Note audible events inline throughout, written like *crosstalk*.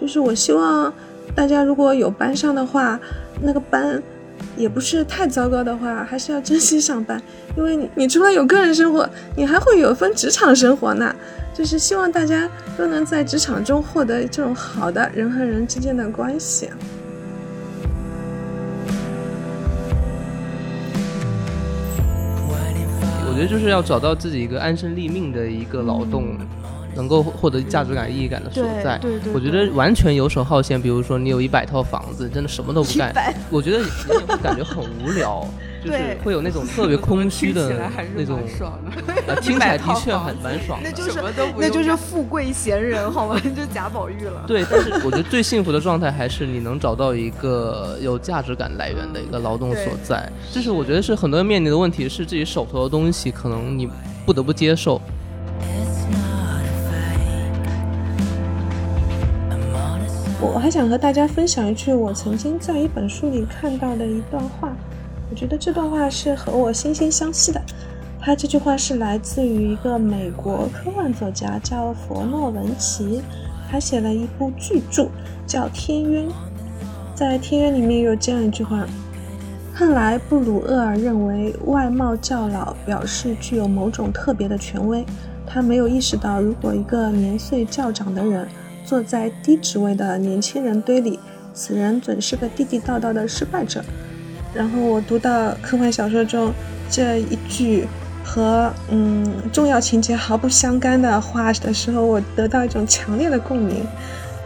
就是我希望大家如果有班上的话，那个班也不是太糟糕的话，还是要珍惜上班，因为你你除了有个人生活，你还会有份职场生活呢。就是希望大家都能在职场中获得这种好的人和人之间的关系。我觉得就是要找到自己一个安身立命的一个劳动，能够获得价值感、意义感的所在。对对，我觉得完全游手好闲。比如说你有一百套房子，真的什么都不干，我觉得人也会感觉很无聊。*laughs* 就是会有那种特别空虚的那种，*laughs* 听起来的确很蛮爽的。那就是那就是富贵闲人，好吗？*laughs* 就贾宝玉了。对，但是我觉得最幸福的状态还是你能找到一个有价值感来源的一个劳动所在。就是我觉得是很多人面临的问题，是自己手头的东西可能你不得不接受。我还想和大家分享一句我曾经在一本书里看到的一段话。我觉得这段话是和我惺惺相惜的。他这句话是来自于一个美国科幻作家，叫佛诺文奇。他写了一部巨著，叫《天渊》。在《天渊》里面有这样一句话：看来布鲁厄尔认为外貌较老表示具有某种特别的权威。他没有意识到，如果一个年岁较长的人坐在低职位的年轻人堆里，此人准是个地地道道的失败者。然后我读到科幻小说中这一句和嗯重要情节毫不相干的话的时候，我得到一种强烈的共鸣。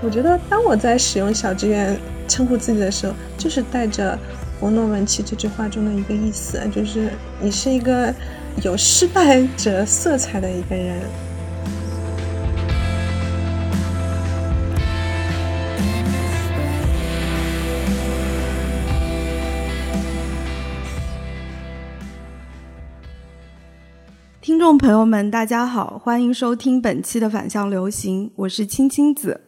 我觉得当我在使用小职员称呼自己的时候，就是带着伯诺文奇这句话中的一个意思，就是你是一个有失败者色彩的一个人。众朋友们，大家好，欢迎收听本期的反向流行，我是青青子，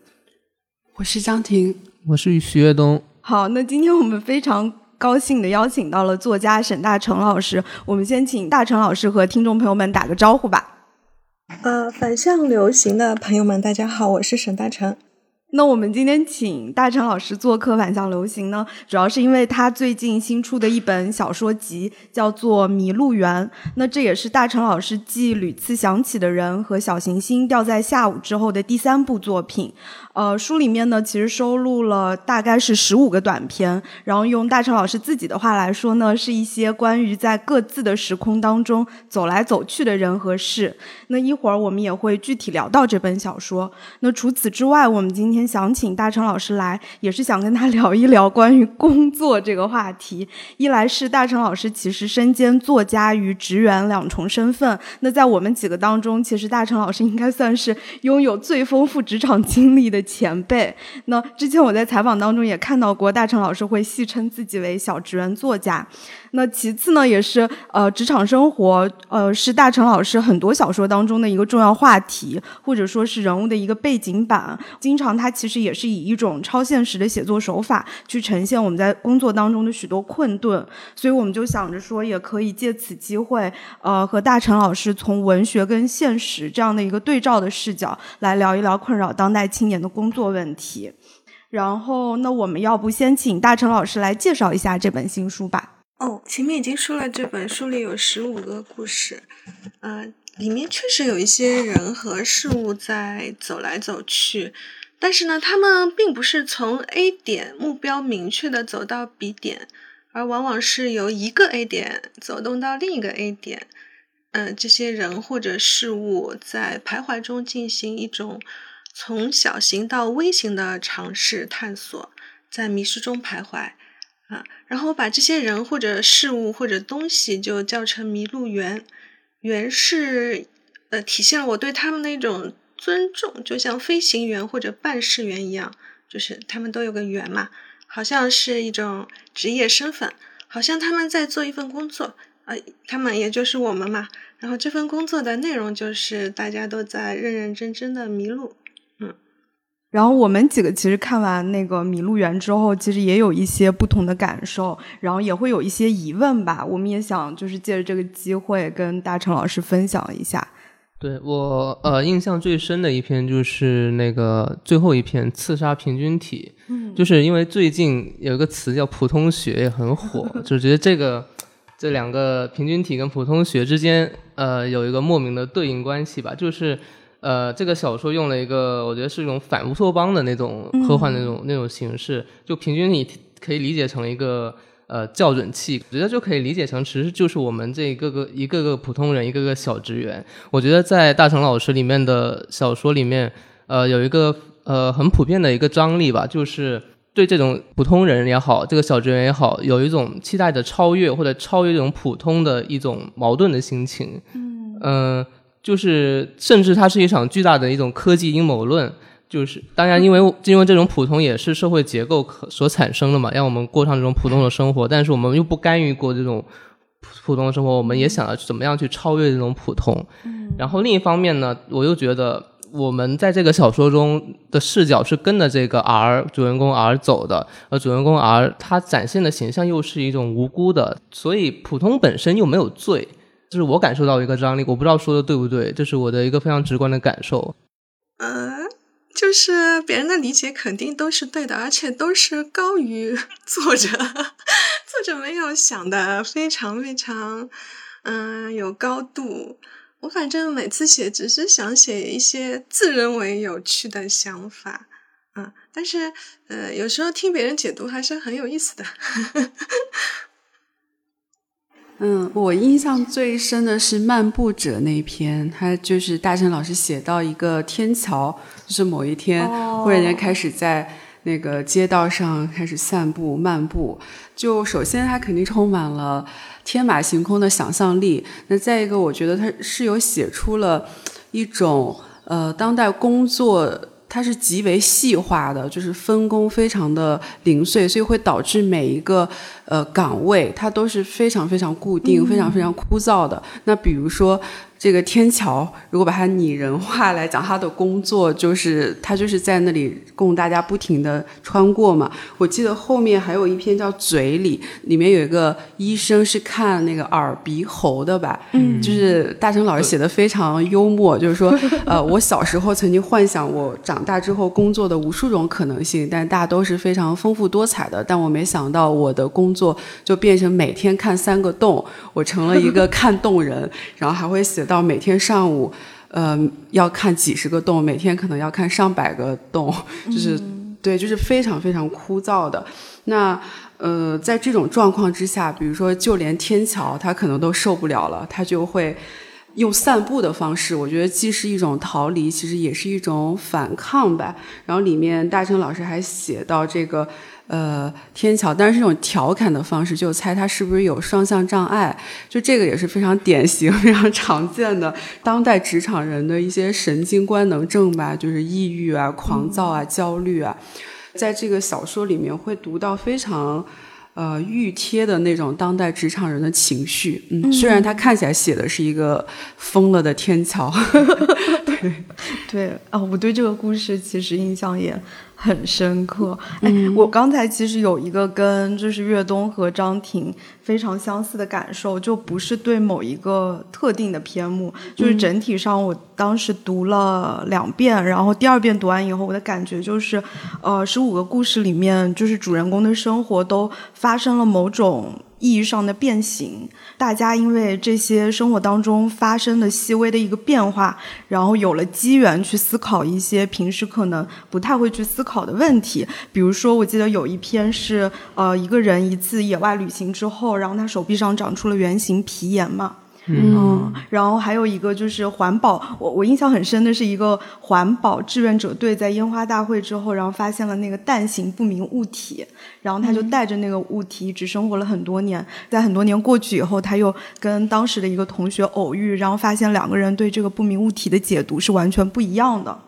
我是张婷，我是徐跃东。好，那今天我们非常高兴的邀请到了作家沈大成老师，我们先请大成老师和听众朋友们打个招呼吧。呃，反向流行的朋友们，大家好，我是沈大成。那我们今天请大成老师做客反向流行呢，主要是因为他最近新出的一本小说集叫做《迷路园》，那这也是大成老师继屡次想起的人和小行星掉在下午之后的第三部作品。呃，书里面呢，其实收录了大概是十五个短篇，然后用大成老师自己的话来说呢，是一些关于在各自的时空当中走来走去的人和事。那一会儿我们也会具体聊到这本小说。那除此之外，我们今天想请大成老师来，也是想跟他聊一聊关于工作这个话题。一来是大成老师其实身兼作家与职员两重身份，那在我们几个当中，其实大成老师应该算是拥有最丰富职场经历的。前辈，那之前我在采访当中也看到过，大成老师会戏称自己为小职员作家。那其次呢，也是呃，职场生活，呃，是大成老师很多小说当中的一个重要话题，或者说是人物的一个背景板。经常他其实也是以一种超现实的写作手法去呈现我们在工作当中的许多困顿。所以我们就想着说，也可以借此机会，呃，和大成老师从文学跟现实这样的一个对照的视角来聊一聊困扰当代青年的工作问题。然后，那我们要不先请大成老师来介绍一下这本新书吧。哦，前面已经说了，这本书里有十五个故事，呃，里面确实有一些人和事物在走来走去，但是呢，他们并不是从 A 点目标明确的走到 B 点，而往往是由一个 A 点走动到另一个 A 点，嗯，这些人或者事物在徘徊中进行一种从小型到微型的尝试探索，在迷失中徘徊。啊，然后我把这些人或者事物或者东西就叫成迷路园，园是呃体现了我对他们的一种尊重，就像飞行员或者办事员一样，就是他们都有个员嘛，好像是一种职业身份，好像他们在做一份工作，呃，他们也就是我们嘛，然后这份工作的内容就是大家都在认认真真的迷路。然后我们几个其实看完那个《麋鹿园》之后，其实也有一些不同的感受，然后也会有一些疑问吧。我们也想就是借着这个机会跟大成老师分享一下。对我呃印象最深的一篇就是那个最后一篇《刺杀平均体》，嗯，就是因为最近有一个词叫普通学也很火，*laughs* 就觉得这个这两个平均体跟普通学之间呃有一个莫名的对应关系吧，就是呃这个小说用了一个我觉得是一种反乌托邦的那种科幻那种那种形式，就平均你可以理解成一个。呃，校准器，我觉得就可以理解成，其实就是我们这一个个一个个普通人，一个个小职员。我觉得在大成老师里面的小说里面，呃，有一个呃很普遍的一个张力吧，就是对这种普通人也好，这个小职员也好，有一种期待的超越或者超越这种普通的一种矛盾的心情。嗯，嗯，就是甚至它是一场巨大的一种科技阴谋论。就是当然，因为因为这种普通也是社会结构可所产生的嘛，让我们过上这种普通的生活。但是我们又不甘于过这种普通的生活，我们也想要怎么样去超越这种普通。然后另一方面呢，我又觉得我们在这个小说中的视角是跟着这个 R 主人公 R 走的，而主人公 R 他展现的形象又是一种无辜的，所以普通本身又没有罪，就是我感受到一个张力。我不知道说的对不对，这是我的一个非常直观的感受。嗯。就是别人的理解肯定都是对的，而且都是高于 *laughs* 作者，作者没有想的非常非常，嗯，有高度。我反正每次写只是想写一些自认为有趣的想法，嗯，但是呃，有时候听别人解读还是很有意思的。嗯，我印象最深的是《漫步者》那篇，他就是大成老师写到一个天桥，就是某一天忽然间开始在那个街道上开始散步漫步。就首先他肯定充满了天马行空的想象力，那再一个，我觉得他是有写出了一种呃当代工作。它是极为细化的，就是分工非常的零碎，所以会导致每一个呃岗位它都是非常非常固定、非常非常枯燥的。那比如说。这个天桥，如果把它拟人化来讲，他的工作就是他就是在那里供大家不停的穿过嘛。我记得后面还有一篇叫《嘴里》，里面有一个医生是看那个耳鼻喉的吧？嗯，就是大成老师写的非常幽默，就是说，呃，我小时候曾经幻想我长大之后工作的无数种可能性，但大都是非常丰富多彩的。但我没想到我的工作就变成每天看三个洞，我成了一个看洞人，然后还会写。到每天上午，呃，要看几十个洞，每天可能要看上百个洞，就是对，就是非常非常枯燥的。那呃，在这种状况之下，比如说就连天桥，他可能都受不了了，他就会用散步的方式。我觉得既是一种逃离，其实也是一种反抗吧。然后里面大成老师还写到这个。呃，天桥，但是这种调侃的方式，就猜他是不是有双向障碍？就这个也是非常典型、*laughs* 非常常见的当代职场人的一些神经官能症吧，就是抑郁啊、狂躁啊、焦虑啊，在这个小说里面会读到非常呃预贴的那种当代职场人的情绪。嗯，虽然他看起来写的是一个疯了的天桥。*laughs* 对 *laughs* 对啊，我对这个故事其实印象也。很深刻，哎，我刚才其实有一个跟就是岳东和张婷非常相似的感受，就不是对某一个特定的篇目，就是整体上，我当时读了两遍，然后第二遍读完以后，我的感觉就是，呃，十五个故事里面，就是主人公的生活都发生了某种。意义上的变形，大家因为这些生活当中发生的细微的一个变化，然后有了机缘去思考一些平时可能不太会去思考的问题。比如说，我记得有一篇是，呃，一个人一次野外旅行之后，然后他手臂上长出了圆形皮炎嘛。嗯，然后还有一个就是环保，我我印象很深的是一个环保志愿者队在烟花大会之后，然后发现了那个蛋形不明物体，然后他就带着那个物体一直生活了很多年，在很多年过去以后，他又跟当时的一个同学偶遇，然后发现两个人对这个不明物体的解读是完全不一样的，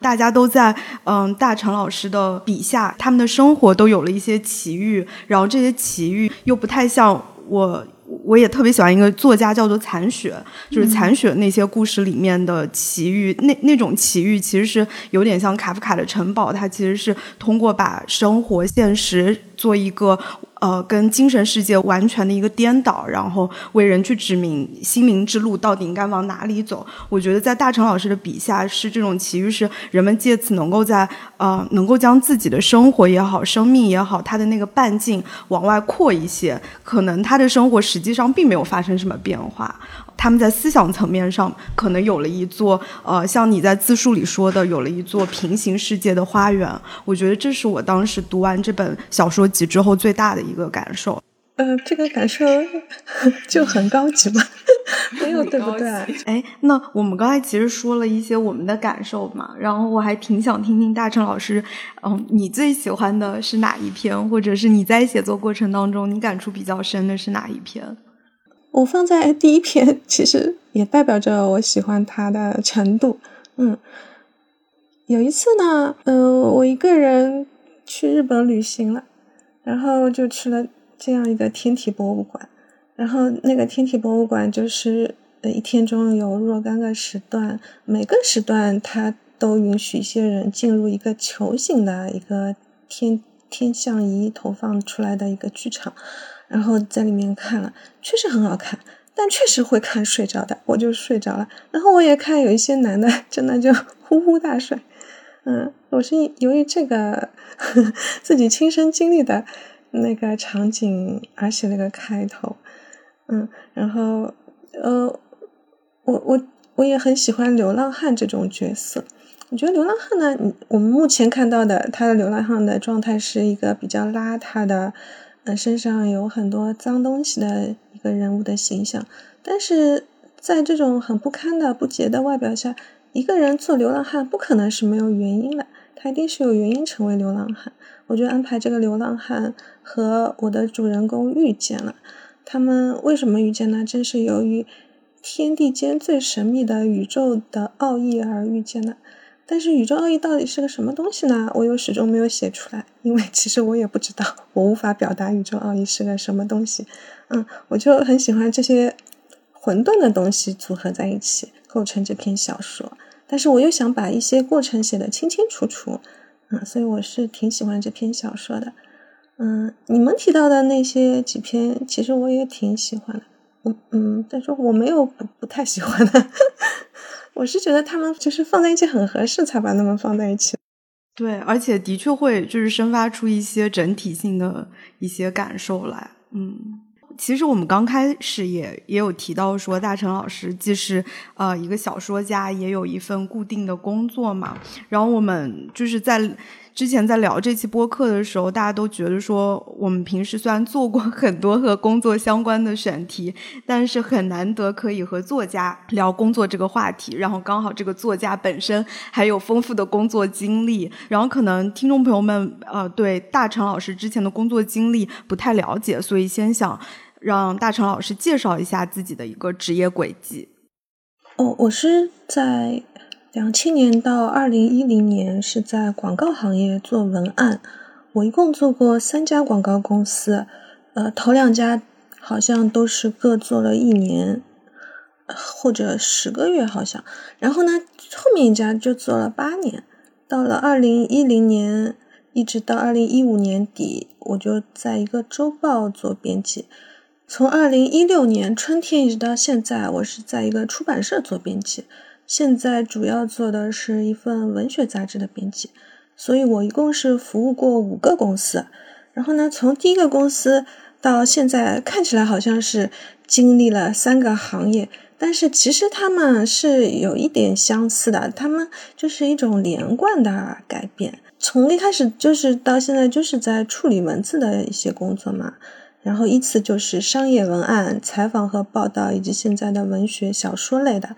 大家都在嗯大成老师的笔下，他们的生活都有了一些奇遇，然后这些奇遇又不太像我。我也特别喜欢一个作家，叫做残雪，就是残雪那些故事里面的奇遇，那那种奇遇其实是有点像卡夫卡的城堡，它其实是通过把生活现实做一个呃，跟精神世界完全的一个颠倒，然后为人去指明心灵之路到底应该往哪里走。我觉得在大成老师的笔下，是这种奇遇，是人们借此能够在呃，能够将自己的生活也好，生命也好，他的那个半径往外扩一些。可能他的生活实际上并没有发生什么变化。他们在思想层面上可能有了一座，呃，像你在自述里说的，有了一座平行世界的花园。我觉得这是我当时读完这本小说集之后最大的一个感受。呃，这个感受就很高级嘛，*laughs* 没有对不对？哎，那我们刚才其实说了一些我们的感受嘛，然后我还挺想听听大成老师，嗯，你最喜欢的是哪一篇，或者是你在写作过程当中你感触比较深的是哪一篇？我放在第一篇，其实也代表着我喜欢它的程度。嗯，有一次呢，嗯，我一个人去日本旅行了，然后就去了这样一个天体博物馆。然后那个天体博物馆就是一天中有若干个时段，每个时段它都允许一些人进入一个球形的一个天天象仪投放出来的一个剧场。然后在里面看了，确实很好看，但确实会看睡着的，我就睡着了。然后我也看有一些男的，真的就 *laughs* 呼呼大睡。嗯，我是由于这个自己亲身经历的那个场景而写了个开头。嗯，然后呃，我我我也很喜欢流浪汉这种角色。我觉得流浪汉呢，我们目前看到的他的流浪汉的状态是一个比较邋遢的。嗯，身上有很多脏东西的一个人物的形象，但是在这种很不堪的、不洁的外表下，一个人做流浪汉不可能是没有原因的，他一定是有原因成为流浪汉。我就安排这个流浪汉和我的主人公遇见了，他们为什么遇见呢？正是由于天地间最神秘的宇宙的奥义而遇见的。但是宇宙奥义到底是个什么东西呢？我又始终没有写出来，因为其实我也不知道，我无法表达宇宙奥义是个什么东西。嗯，我就很喜欢这些混沌的东西组合在一起，构成这篇小说。但是我又想把一些过程写得清清楚楚，嗯，所以我是挺喜欢这篇小说的。嗯，你们提到的那些几篇，其实我也挺喜欢的。嗯嗯，但是我没有不不太喜欢的。我是觉得他们就是放在一起很合适，才把他们放在一起。对，而且的确会就是生发出一些整体性的一些感受来。嗯，其实我们刚开始也也有提到说，大成老师既是呃一个小说家，也有一份固定的工作嘛。然后我们就是在。之前在聊这期播客的时候，大家都觉得说，我们平时虽然做过很多和工作相关的选题，但是很难得可以和作家聊工作这个话题。然后刚好这个作家本身还有丰富的工作经历，然后可能听众朋友们呃对大成老师之前的工作经历不太了解，所以先想让大成老师介绍一下自己的一个职业轨迹。哦，我是在。两千年到二零一零年是在广告行业做文案，我一共做过三家广告公司，呃，头两家好像都是各做了一年或者十个月，好像。然后呢，后面一家就做了八年，到了二零一零年一直到二零一五年底，我就在一个周报做编辑。从二零一六年春天一直到现在，我是在一个出版社做编辑。现在主要做的是一份文学杂志的编辑，所以我一共是服务过五个公司。然后呢，从第一个公司到现在，看起来好像是经历了三个行业，但是其实他们是有一点相似的，他们就是一种连贯的改变。从一开始就是到现在就是在处理文字的一些工作嘛，然后依次就是商业文案、采访和报道，以及现在的文学小说类的。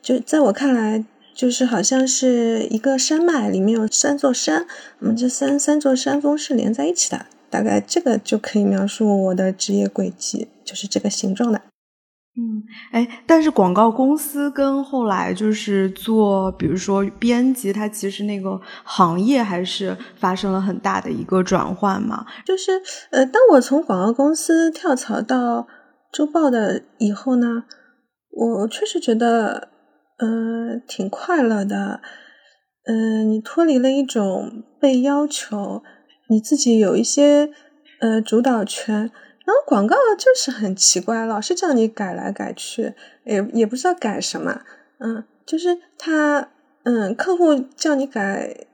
就在我看来，就是好像是一个山脉，里面有三座山，我们这三三座山峰是连在一起的，大概这个就可以描述我的职业轨迹，就是这个形状的。嗯，哎，但是广告公司跟后来就是做，比如说编辑，它其实那个行业还是发生了很大的一个转换嘛。就是呃，当我从广告公司跳槽到周报的以后呢，我确实觉得。嗯，挺快乐的。嗯，你脱离了一种被要求，你自己有一些呃主导权。然后广告就是很奇怪，老是叫你改来改去，也也不知道改什么。嗯，就是他，嗯，客户叫你改，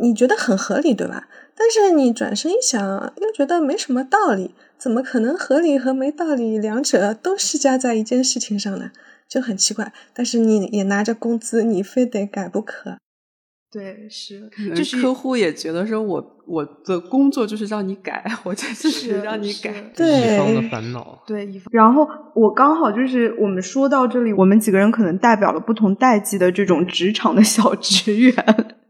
你觉得很合理，对吧？但是你转身一想，又觉得没什么道理。怎么可能合理和没道理两者都施加在一件事情上呢？就很奇怪。但是你也拿着工资，你非得改不可。对，是，就是客户也觉得说，我我的工作就是让你改，*laughs* 我就是让你改，对，乙方的烦恼，对，乙方。然后我刚好就是我们说到这里，我们几个人可能代表了不同代际的这种职场的小职员。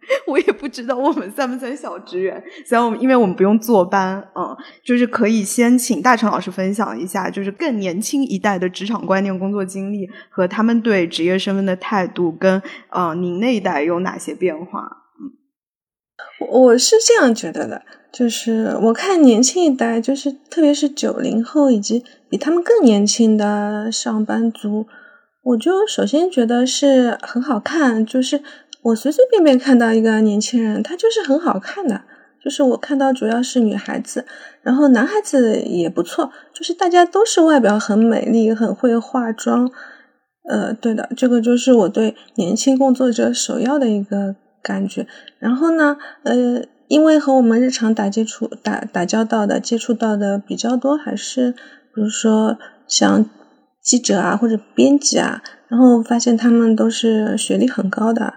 *laughs* 我也不知道我们算不算小职员，虽然我们因为我们不用坐班，嗯，就是可以先请大成老师分享一下，就是更年轻一代的职场观念、工作经历和他们对职业身份的态度，跟呃您那一代有哪些变化？嗯，我是这样觉得的，就是我看年轻一代，就是特别是九零后以及比他们更年轻的上班族，我就首先觉得是很好看，就是。我随随便便看到一个年轻人，他就是很好看的，就是我看到主要是女孩子，然后男孩子也不错，就是大家都是外表很美丽，很会化妆，呃，对的，这个就是我对年轻工作者首要的一个感觉。然后呢，呃，因为和我们日常打接触、打打交道的、接触到的比较多，还是比如说像记者啊或者编辑啊，然后发现他们都是学历很高的。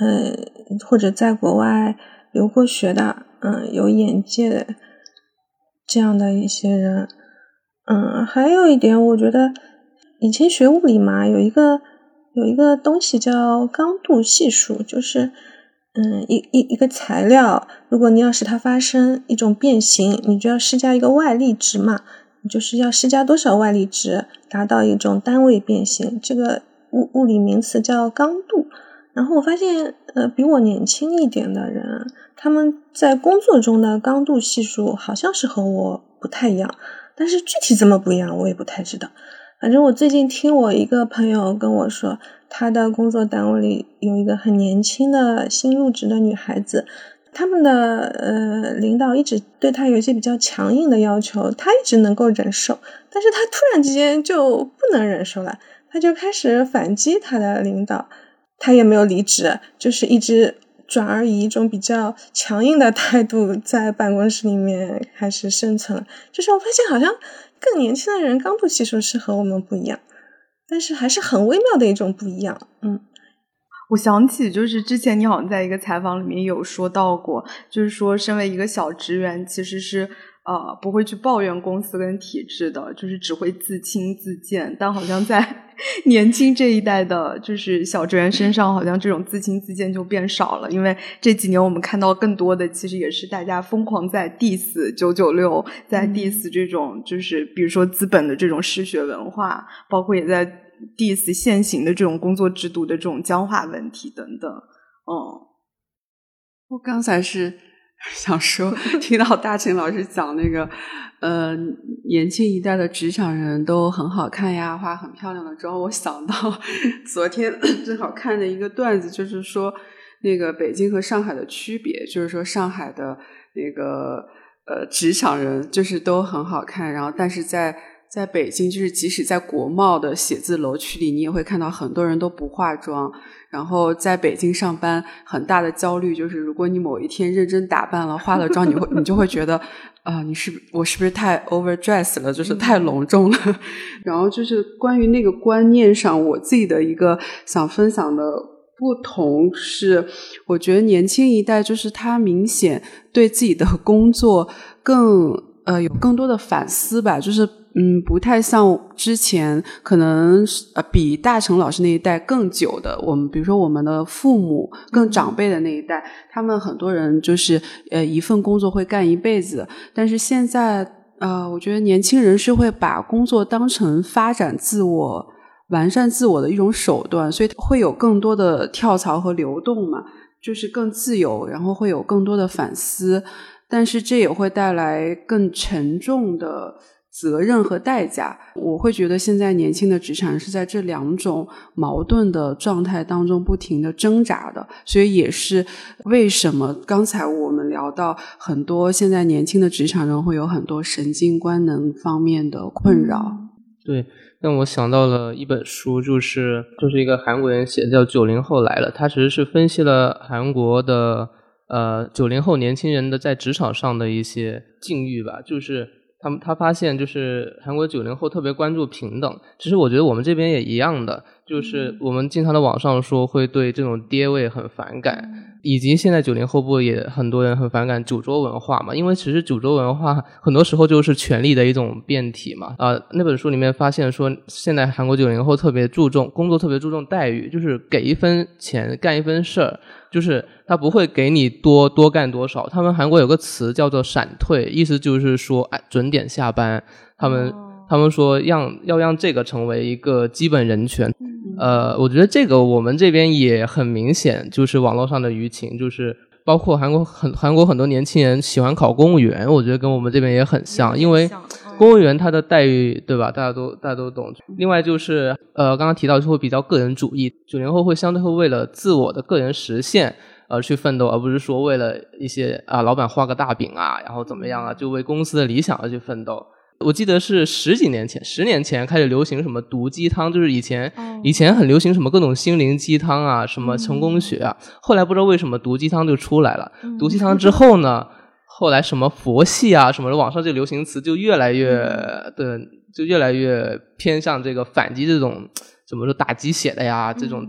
嗯，或者在国外留过学的，嗯，有眼界的这样的一些人，嗯，还有一点，我觉得以前学物理嘛，有一个有一个东西叫刚度系数，就是，嗯，一一一个材料，如果你要使它发生一种变形，你就要施加一个外力值嘛，就是要施加多少外力值，达到一种单位变形，这个物物理名词叫刚度。然后我发现，呃，比我年轻一点的人，他们在工作中的刚度系数好像是和我不太一样，但是具体怎么不一样，我也不太知道。反正我最近听我一个朋友跟我说，他的工作单位里有一个很年轻的新入职的女孩子，他们的呃领导一直对她有一些比较强硬的要求，她一直能够忍受，但是她突然之间就不能忍受了，她就开始反击她的领导。他也没有离职，就是一直转而以一种比较强硬的态度在办公室里面开始生存了。就是我发现，好像更年轻的人刚度系数是和我们不一样，但是还是很微妙的一种不一样。嗯，我想起就是之前你好像在一个采访里面有说到过，就是说身为一个小职员，其实是。啊，不会去抱怨公司跟体制的，就是只会自轻自贱。但好像在 *laughs* 年轻这一代的，就是小职员身上，好像这种自轻自贱就变少了。因为这几年我们看到更多的，其实也是大家疯狂在 diss 九九六，在 diss 这种，就是比如说资本的这种嗜血文化，包括也在 diss 现行的这种工作制度的这种僵化问题等等。嗯，我刚才是。*laughs* 想说，听到大秦老师讲那个，呃，年轻一代的职场人都很好看呀，化很漂亮的妆。我想到昨天 *clears throat* 正好看的一个段子，就是说那个北京和上海的区别，就是说上海的那个呃职场人就是都很好看，然后但是在在北京，就是即使在国贸的写字楼区里，你也会看到很多人都不化妆。然后在北京上班，很大的焦虑就是，如果你某一天认真打扮了、化了妆，你会你就会觉得，啊，你是我是不是太 overdress 了，就是太隆重了。*laughs* 然后就是关于那个观念上，我自己的一个想分享的不同是，我觉得年轻一代就是他明显对自己的工作更呃有更多的反思吧，就是。嗯，不太像之前可能呃比大成老师那一代更久的，我们比如说我们的父母更长辈的那一代，他们很多人就是呃一份工作会干一辈子，但是现在呃，我觉得年轻人是会把工作当成发展自我、完善自我的一种手段，所以会有更多的跳槽和流动嘛，就是更自由，然后会有更多的反思，但是这也会带来更沉重的。责任和代价，我会觉得现在年轻的职场是在这两种矛盾的状态当中不停的挣扎的，所以也是为什么刚才我们聊到很多现在年轻的职场人会有很多神经官能方面的困扰。对，让我想到了一本书，就是就是一个韩国人写的，叫《九零后来了》，他其实是分析了韩国的呃九零后年轻人的在职场上的一些境遇吧，就是。他们他发现就是韩国九零后特别关注平等，其实我觉得我们这边也一样的，就是我们经常在网上说会对这种爹味很反感，以及现在九零后不也很多人很反感酒桌文化嘛？因为其实酒桌文化很多时候就是权力的一种变体嘛。啊，那本书里面发现说，现在韩国九零后特别注重工作，特别注重待遇，就是给一分钱干一分事儿。就是他不会给你多多干多少。他们韩国有个词叫做“闪退”，意思就是说，哎，准点下班。他们他们说让要让这个成为一个基本人权。呃，我觉得这个我们这边也很明显，就是网络上的舆情，就是包括韩国很韩国很多年轻人喜欢考公务员，我觉得跟我们这边也很像，因为。公务员他的待遇对吧？大家都大家都懂。另外就是呃，刚刚提到就会比较个人主义，九零后会相对会为了自我的个人实现而去奋斗，而不是说为了一些啊老板画个大饼啊，然后怎么样啊，就为公司的理想而去奋斗。我记得是十几年前，十年前开始流行什么毒鸡汤，就是以前以前很流行什么各种心灵鸡汤啊，什么成功学啊，后来不知道为什么毒鸡汤就出来了。毒鸡汤之后呢？后来什么佛系啊什么的，网上这个流行词就越来越对，就越来越偏向这个反击这种怎么说打鸡血的呀，这种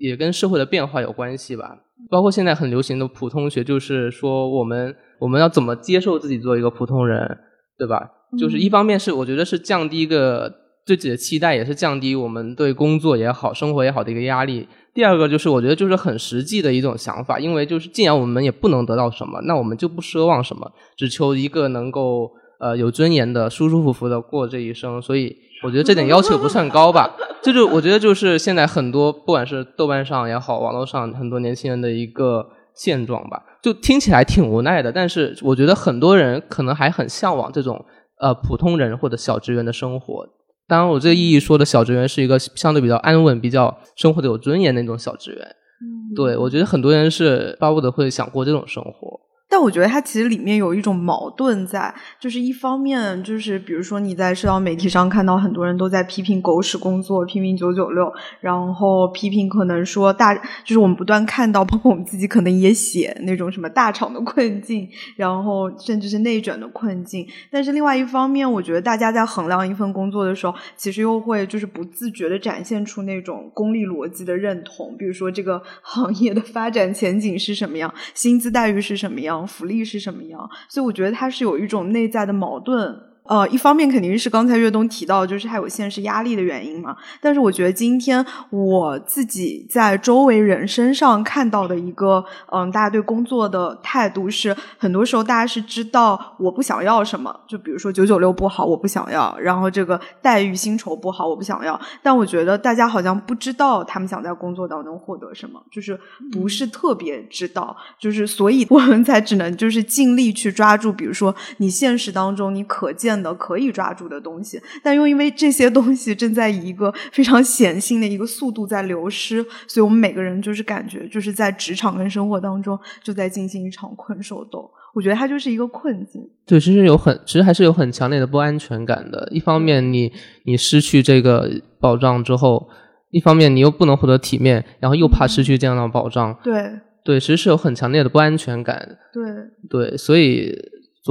也跟社会的变化有关系吧。包括现在很流行的普通学，就是说我们我们要怎么接受自己做一个普通人，对吧？就是一方面是我觉得是降低一个对自己的期待，也是降低我们对工作也好、生活也好的一个压力。第二个就是，我觉得就是很实际的一种想法，因为就是既然我们也不能得到什么，那我们就不奢望什么，只求一个能够呃有尊严的、舒舒服服的过这一生。所以我觉得这点要求不算高吧。这就我觉得就是现在很多不管是豆瓣上也好，网络上很多年轻人的一个现状吧。就听起来挺无奈的，但是我觉得很多人可能还很向往这种呃普通人或者小职员的生活。当然，我这个意义说的小职员是一个相对比较安稳、比较生活的有尊严那种小职员。嗯，对我觉得很多人是巴不得会想过这种生活。但我觉得它其实里面有一种矛盾在，就是一方面就是比如说你在社交媒体上看到很多人都在批评狗屎工作，批评九九六，然后批评可能说大，就是我们不断看到，包括我们自己可能也写那种什么大厂的困境，然后甚至是内卷的困境。但是另外一方面，我觉得大家在衡量一份工作的时候，其实又会就是不自觉的展现出那种功利逻辑的认同，比如说这个行业的发展前景是什么样，薪资待遇是什么样。福利是什么样？所以我觉得他是有一种内在的矛盾。呃，一方面肯定是刚才岳东提到，就是还有现实压力的原因嘛。但是我觉得今天我自己在周围人身上看到的一个，嗯，大家对工作的态度是，很多时候大家是知道我不想要什么，就比如说九九六不好，我不想要；然后这个待遇薪酬不好，我不想要。但我觉得大家好像不知道他们想在工作当中获得什么，就是不是特别知道，就是所以我们才只能就是尽力去抓住，比如说你现实当中你可见。的可以抓住的东西，但又因为这些东西正在以一个非常显性的一个速度在流失，所以我们每个人就是感觉就是在职场跟生活当中就在进行一场困兽斗。我觉得它就是一个困境。对，其实有很，其实还是有很强烈的不安全感的。一方面，你你失去这个保障之后，一方面你又不能获得体面，然后又怕失去这样的保障。对对，其实是有很强烈的不安全感。对对，所以。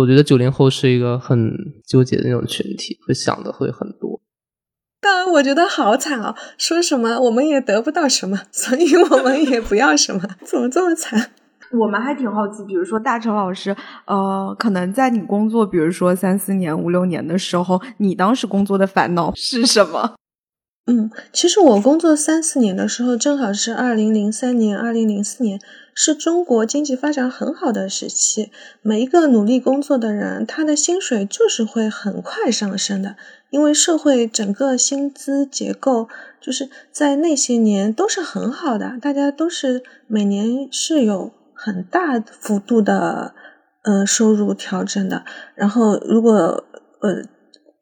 我觉得九零后是一个很纠结的那种群体，会想的会很多。当然，我觉得好惨哦，说什么我们也得不到什么，所以我们也不要什么，怎么这么惨？*laughs* 我们还挺好奇，比如说大成老师，呃，可能在你工作，比如说三四年、五六年的时候，你当时工作的烦恼是什么？*laughs* 嗯，其实我工作三四年的时候，正好是二零零三年、二零零四年，是中国经济发展很好的时期。每一个努力工作的人，他的薪水就是会很快上升的，因为社会整个薪资结构就是在那些年都是很好的，大家都是每年是有很大幅度的呃收入调整的。然后如果呃。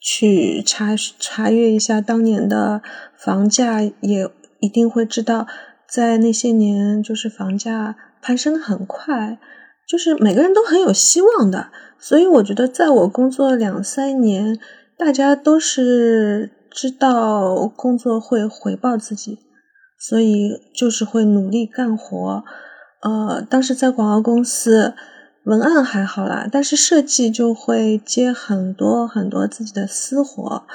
去查查阅一下当年的房价，也一定会知道，在那些年就是房价攀升的很快，就是每个人都很有希望的。所以我觉得，在我工作两三年，大家都是知道工作会回报自己，所以就是会努力干活。呃，当时在广告公司。文案还好啦，但是设计就会接很多很多自己的私活，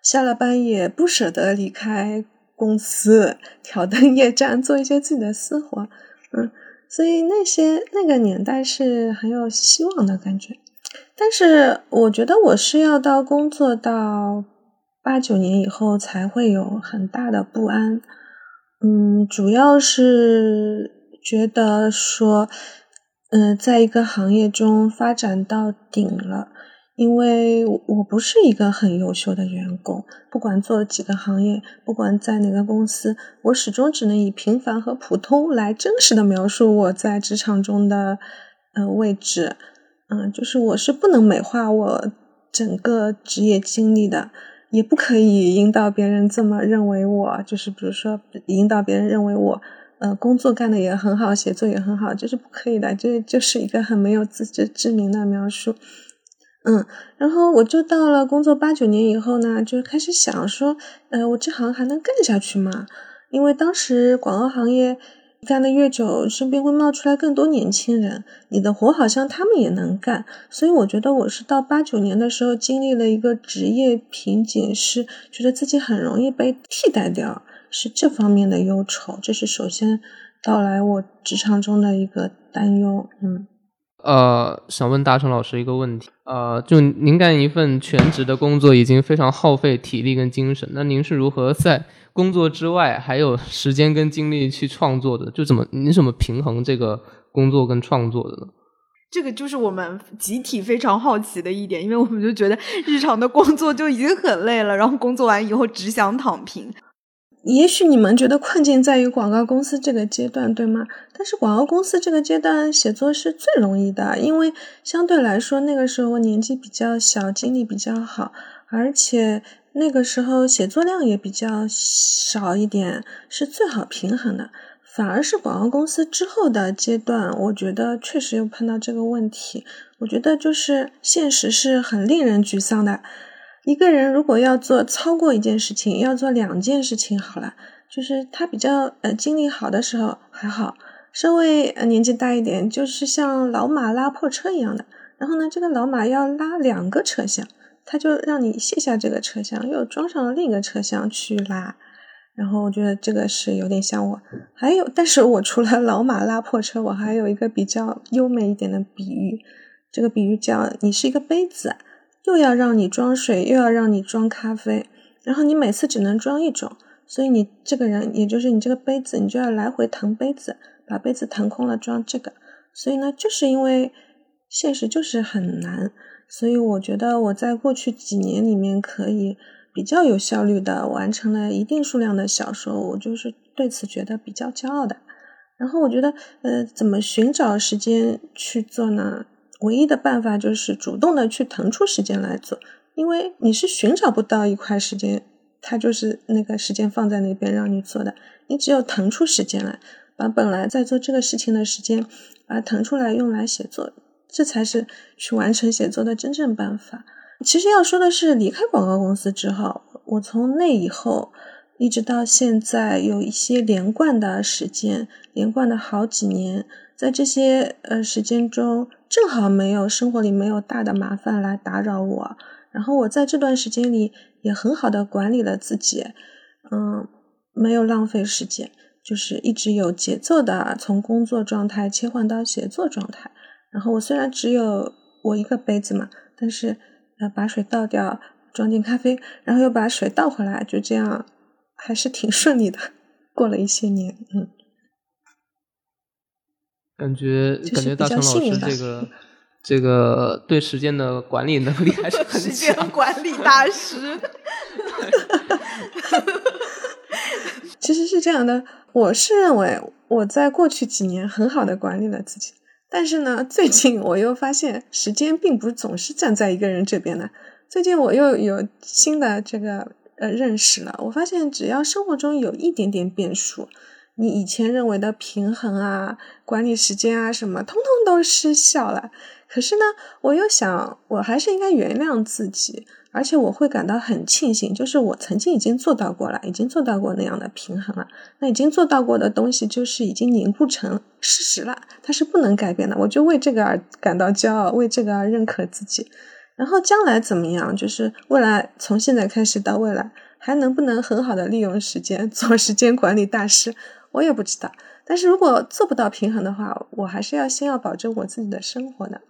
下了班也不舍得离开公司，挑灯夜战做一些自己的私活，嗯，所以那些那个年代是很有希望的感觉。但是我觉得我是要到工作到八九年以后才会有很大的不安，嗯，主要是觉得说。嗯，在一个行业中发展到顶了，因为我不是一个很优秀的员工，不管做几个行业，不管在哪个公司，我始终只能以平凡和普通来真实的描述我在职场中的呃位置。嗯，就是我是不能美化我整个职业经历的，也不可以引导别人这么认为我，就是比如说引导别人认为我。呃，工作干的也很好，写作也很好，这是不可以的，这就是一个很没有自知之明的描述。嗯，然后我就到了工作八九年以后呢，就开始想说，呃，我这行还能干下去吗？因为当时广告行业干的越久，身边会冒出来更多年轻人，你的活好像他们也能干，所以我觉得我是到八九年的时候经历了一个职业瓶颈，是觉得自己很容易被替代掉。是这方面的忧愁，这是首先到来我职场中的一个担忧。嗯，呃，想问大成老师一个问题，呃，就您干一份全职的工作已经非常耗费体力跟精神，那您是如何在工作之外还有时间跟精力去创作的？就怎么您怎么平衡这个工作跟创作的呢？这个就是我们集体非常好奇的一点，因为我们就觉得日常的工作就已经很累了，然后工作完以后只想躺平。也许你们觉得困境在于广告公司这个阶段，对吗？但是广告公司这个阶段写作是最容易的，因为相对来说那个时候我年纪比较小，精力比较好，而且那个时候写作量也比较少一点，是最好平衡的。反而是广告公司之后的阶段，我觉得确实又碰到这个问题。我觉得就是现实是很令人沮丧的。一个人如果要做超过一件事情，要做两件事情，好了，就是他比较呃精力好的时候还好，稍微呃年纪大一点，就是像老马拉破车一样的。然后呢，这个老马要拉两个车厢，他就让你卸下这个车厢，又装上了另一个车厢去拉。然后我觉得这个是有点像我。还有，但是我除了老马拉破车，我还有一个比较优美一点的比喻，这个比喻叫你是一个杯子。又要让你装水，又要让你装咖啡，然后你每次只能装一种，所以你这个人，也就是你这个杯子，你就要来回腾杯子，把杯子腾空了装这个。所以呢，就是因为现实就是很难，所以我觉得我在过去几年里面可以比较有效率的完成了一定数量的小说，我就是对此觉得比较骄傲的。然后我觉得，呃，怎么寻找时间去做呢？唯一的办法就是主动的去腾出时间来做，因为你是寻找不到一块时间，它就是那个时间放在那边让你做的。你只有腾出时间来，把本来在做这个事情的时间，把它腾出来用来写作，这才是去完成写作的真正办法。其实要说的是，离开广告公司之后，我从那以后一直到现在，有一些连贯的时间，连贯的好几年。在这些呃时间中，正好没有生活里没有大的麻烦来打扰我，然后我在这段时间里也很好的管理了自己，嗯，没有浪费时间，就是一直有节奏的从工作状态切换到写作状态。然后我虽然只有我一个杯子嘛，但是呃把水倒掉，装进咖啡，然后又把水倒回来，就这样还是挺顺利的，过了一些年，嗯。感觉感觉大成老师这个这个对时间的管理能力还是很时间管理 *laughs* 大师。*laughs* 其实是这样的，我是认为我在过去几年很好的管理了自己，但是呢，最近我又发现时间并不总是站在一个人这边的，最近我又有新的这个呃认识了，我发现只要生活中有一点点变数，你以前认为的平衡啊、管理时间啊什么，通通都失效了。可是呢，我又想，我还是应该原谅自己，而且我会感到很庆幸，就是我曾经已经做到过了，已经做到过那样的平衡了。那已经做到过的东西，就是已经凝固成事实了，它是不能改变的。我就为这个而感到骄傲，为这个而认可自己。然后将来怎么样？就是未来从现在开始到未来，还能不能很好的利用时间做时间管理大师？我也不知道。但是如果做不到平衡的话，我还是要先要保证我自己的生活的。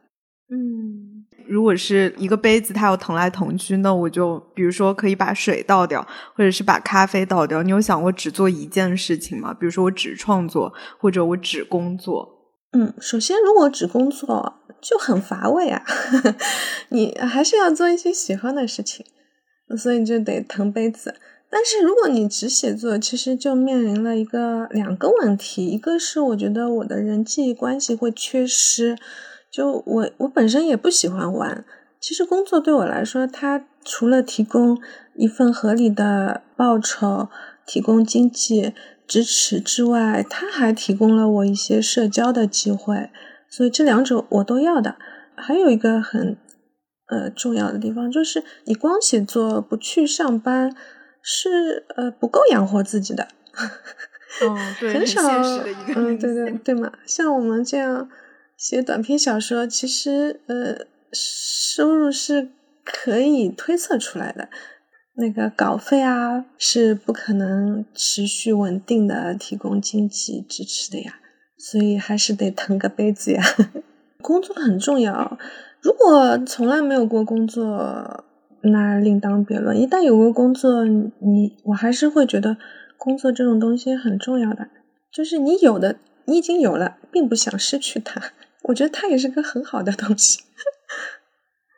嗯，如果是一个杯子，它要腾来腾去，那我就比如说可以把水倒掉，或者是把咖啡倒掉。你有想过只做一件事情吗？比如说我只创作，或者我只工作？嗯，首先如果只工作。就很乏味啊，*laughs* 你还是要做一些喜欢的事情，所以就得腾杯子。但是如果你只写作，其实就面临了一个两个问题，一个是我觉得我的人际关系会缺失，就我我本身也不喜欢玩。其实工作对我来说，它除了提供一份合理的报酬、提供经济支持之外，它还提供了我一些社交的机会。所以这两者我都要的，还有一个很呃重要的地方就是，你光写作不去上班是呃不够养活自己的。哦，对，*laughs* 很少，嗯，对对对嘛。像我们这样写短篇小说，其实呃收入是可以推测出来的，那个稿费啊是不可能持续稳定的提供经济支持的呀。所以还是得腾个杯子呀。*laughs* 工作很重要，如果从来没有过工作，那另当别论。一旦有个工作，你我还是会觉得工作这种东西很重要的。就是你有的，你已经有了，并不想失去它。我觉得它也是个很好的东西，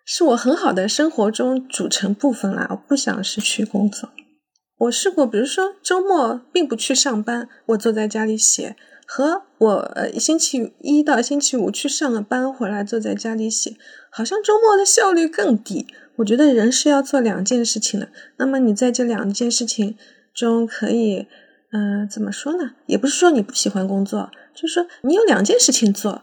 是我很好的生活中组成部分啦。我不想失去工作。我试过，比如说周末并不去上班，我坐在家里写。和我呃星期一到星期五去上了班回来坐在家里写，好像周末的效率更低。我觉得人是要做两件事情的。那么你在这两件事情中可以，嗯，怎么说呢？也不是说你不喜欢工作，就是说你有两件事情做，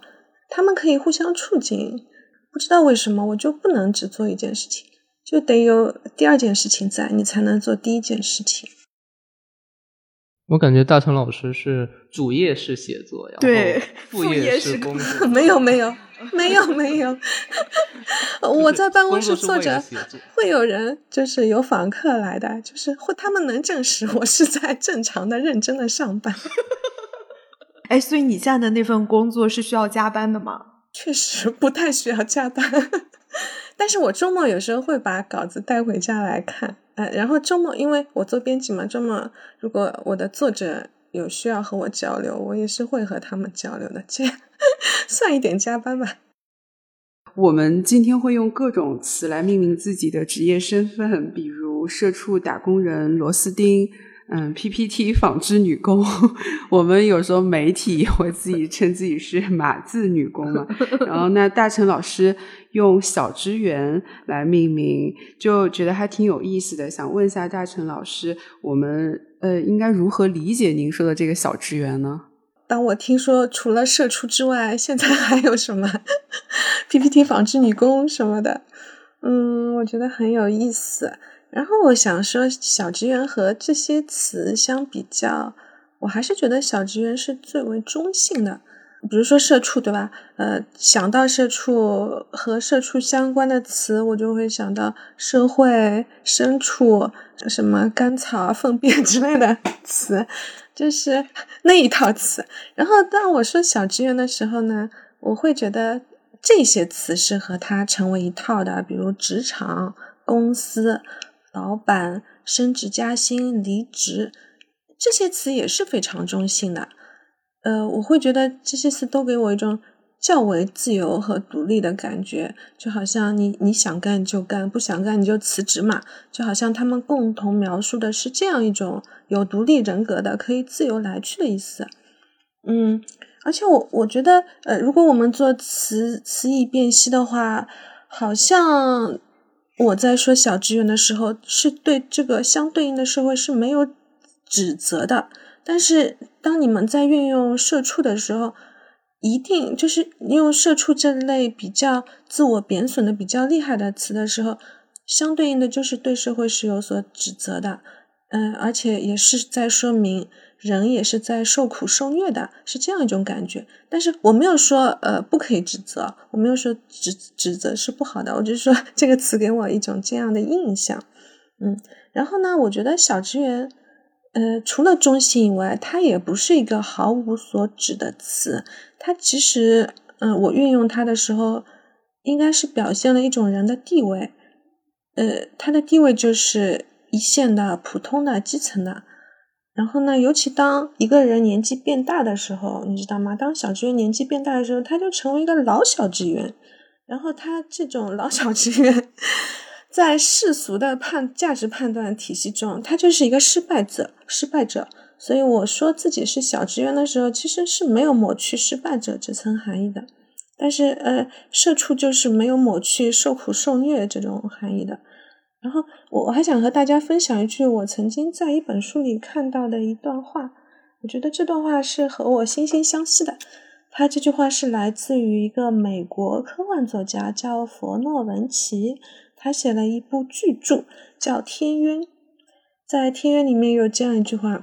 他们可以互相促进。不知道为什么我就不能只做一件事情，就得有第二件事情在，你才能做第一件事情。我感觉大成老师是主业是写作，然后副业是工作。*laughs* 没有没有没 *laughs* 有没有，*laughs* 我在办公室坐着，会有人就是有访客来的，就是会他们能证实我是在正常的认真的上班。*laughs* 哎，所以你现在的那份工作是需要加班的吗？确实不太需要加班，但是我周末有时候会把稿子带回家来看。呃，然后周末因为我做编辑嘛，周末如果我的作者有需要和我交流，我也是会和他们交流的，这样 *laughs* 算一点加班吧。我们今天会用各种词来命名自己的职业身份，比如社畜、打工人、螺丝钉。嗯，PPT 纺织女工，我们有时候媒体也会自己称自己是码字女工嘛。然后那大成老师用小职员来命名，就觉得还挺有意思的。想问一下大成老师，我们呃应该如何理解您说的这个小职员呢？当我听说除了社畜之外，现在还有什么 *laughs* PPT 纺织女工什么的，嗯，我觉得很有意思。然后我想说，小职员和这些词相比较，我还是觉得小职员是最为中性的。比如说社畜，对吧？呃，想到社畜和社畜相关的词，我就会想到社会、牲畜、什么甘草、粪便 *laughs* 之类的词，就是那一套词。然后当我说小职员的时候呢，我会觉得这些词是和它成为一套的，比如职场、公司。老板升职加薪、离职，这些词也是非常中性的。呃，我会觉得这些词都给我一种较为自由和独立的感觉，就好像你你想干就干，不想干你就辞职嘛。就好像他们共同描述的是这样一种有独立人格的、可以自由来去的意思。嗯，而且我我觉得，呃，如果我们做词词义辨析的话，好像。我在说小职员的时候，是对这个相对应的社会是没有指责的。但是当你们在运用社畜的时候，一定就是用社畜这类比较自我贬损的比较厉害的词的时候，相对应的就是对社会是有所指责的，嗯，而且也是在说明人也是在受苦受虐的，是这样一种感觉。但是我没有说呃不可以指责，我没有说指指责是不好的，我就说 *laughs* 这个词给我一种这样的印象，嗯，然后呢，我觉得小职员。呃，除了中性以外，它也不是一个毫无所指的词。它其实，嗯，我运用它的时候，应该是表现了一种人的地位。呃，他的地位就是一线的、普通的、基层的。然后呢，尤其当一个人年纪变大的时候，你知道吗？当小职员年纪变大的时候，他就成为一个老小职员。然后他这种老小职员。在世俗的判价值判断体系中，他就是一个失败者，失败者。所以我说自己是小职员的时候，其实是没有抹去失败者这层含义的。但是，呃，社畜就是没有抹去受苦受虐这种含义的。然后，我还想和大家分享一句我曾经在一本书里看到的一段话，我觉得这段话是和我惺惺相惜的。他这句话是来自于一个美国科幻作家，叫佛诺文奇。他写了一部巨著，叫《天渊》。在《天渊》里面有这样一句话：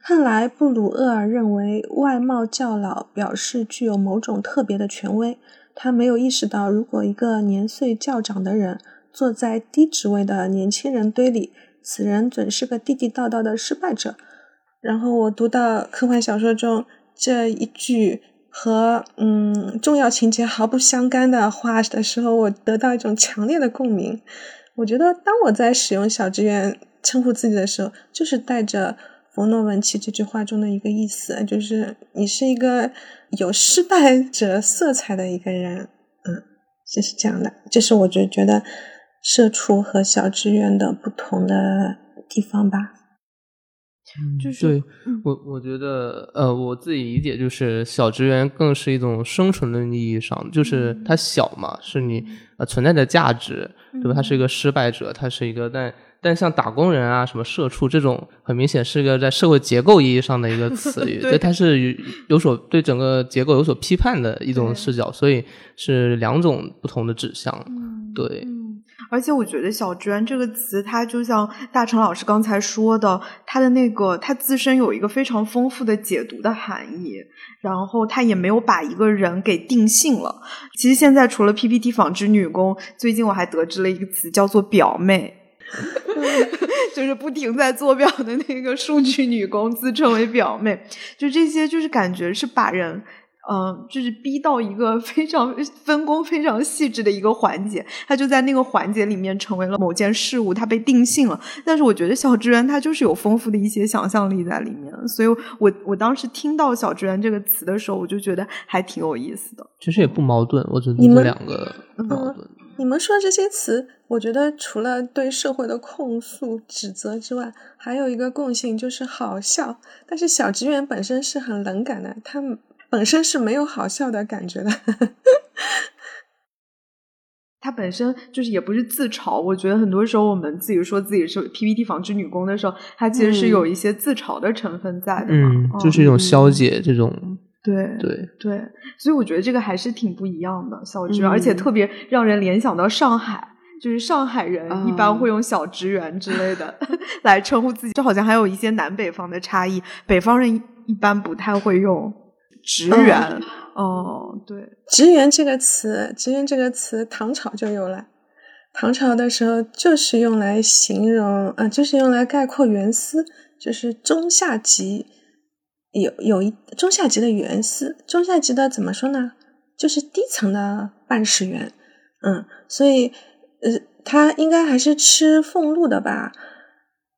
看来布鲁厄尔认为外貌较老表示具有某种特别的权威。他没有意识到，如果一个年岁较长的人坐在低职位的年轻人堆里，此人准是个地地道道的失败者。然后我读到科幻小说中这一句。和嗯重要情节毫不相干的话的时候，我得到一种强烈的共鸣。我觉得当我在使用小职员称呼自己的时候，就是带着佛诺文奇这句话中的一个意思，就是你是一个有失败者色彩的一个人。嗯，就是这样的。这是我就觉得社畜和小职员的不同的地方吧。就是对我，我觉得，呃，我自己理解就是小职员更是一种生存的意义上，就是他小嘛，是你呃存在的价值，对吧？他是一个失败者，他是一个，但但像打工人啊，什么社畜这种，很明显是个在社会结构意义上的一个词语，*laughs* 对，它是有所对整个结构有所批判的一种视角，所以是两种不同的指向，对。而且我觉得“小职员”这个词，它就像大成老师刚才说的，它的那个它自身有一个非常丰富的解读的含义，然后它也没有把一个人给定性了。其实现在除了 PPT 纺织女工，最近我还得知了一个词叫做“表妹 *laughs* ”，就是不停在做表的那个数据女工自称为“表妹”，就这些就是感觉是把人。嗯，就是逼到一个非常分工非常细致的一个环节，他就在那个环节里面成为了某件事物，他被定性了。但是我觉得小职员他就是有丰富的一些想象力在里面，所以我我当时听到小职员这个词的时候，我就觉得还挺有意思的。其实也不矛盾，我觉得你们两个矛盾。你们说这些词，我觉得除了对社会的控诉指责之外，还有一个共性就是好笑。但是小职员本身是很冷感的，他们。本身是没有好笑的感觉的，*laughs* 他本身就是也不是自嘲。我觉得很多时候我们自己说自己是 PPT 纺织女工的时候，它其实是有一些自嘲的成分在的嘛，就是一种消解这种。对对对，所以我觉得这个还是挺不一样的小职员，而且特别让人联想到上海，就是上海人一般会用小职员之类的 *laughs* 来称呼自己，这好像还有一些南北方的差异，北方人一般不太会用。职员，哦，对，职员这个词，职员这个词，唐朝就有了。唐朝的时候就是用来形容，啊，就是用来概括员司，就是中下级，有有一中下级的员司，中下级的怎么说呢？就是低层的办事员，嗯，所以，呃，他应该还是吃俸禄的吧？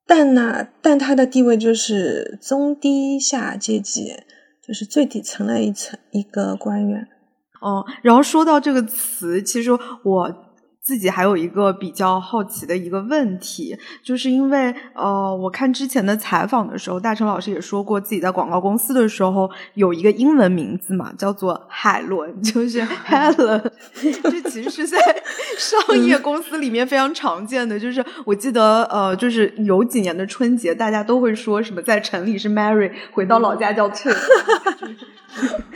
但呢，但他的地位就是中低下阶级。就是最底层的一层一个官员，哦，然后说到这个词，其实我自己还有一个比较好奇的一个问题，就是因为呃，我看之前的采访的时候，大成老师也说过，自己在广告公司的时候有一个英文名字嘛，叫做海伦，就是 Helen。*laughs* 这其实是在 *laughs* 商业公司里面非常常见的，就是我记得呃，就是有几年的春节，大家都会说什么在城里是 Mary，回到老家叫 t i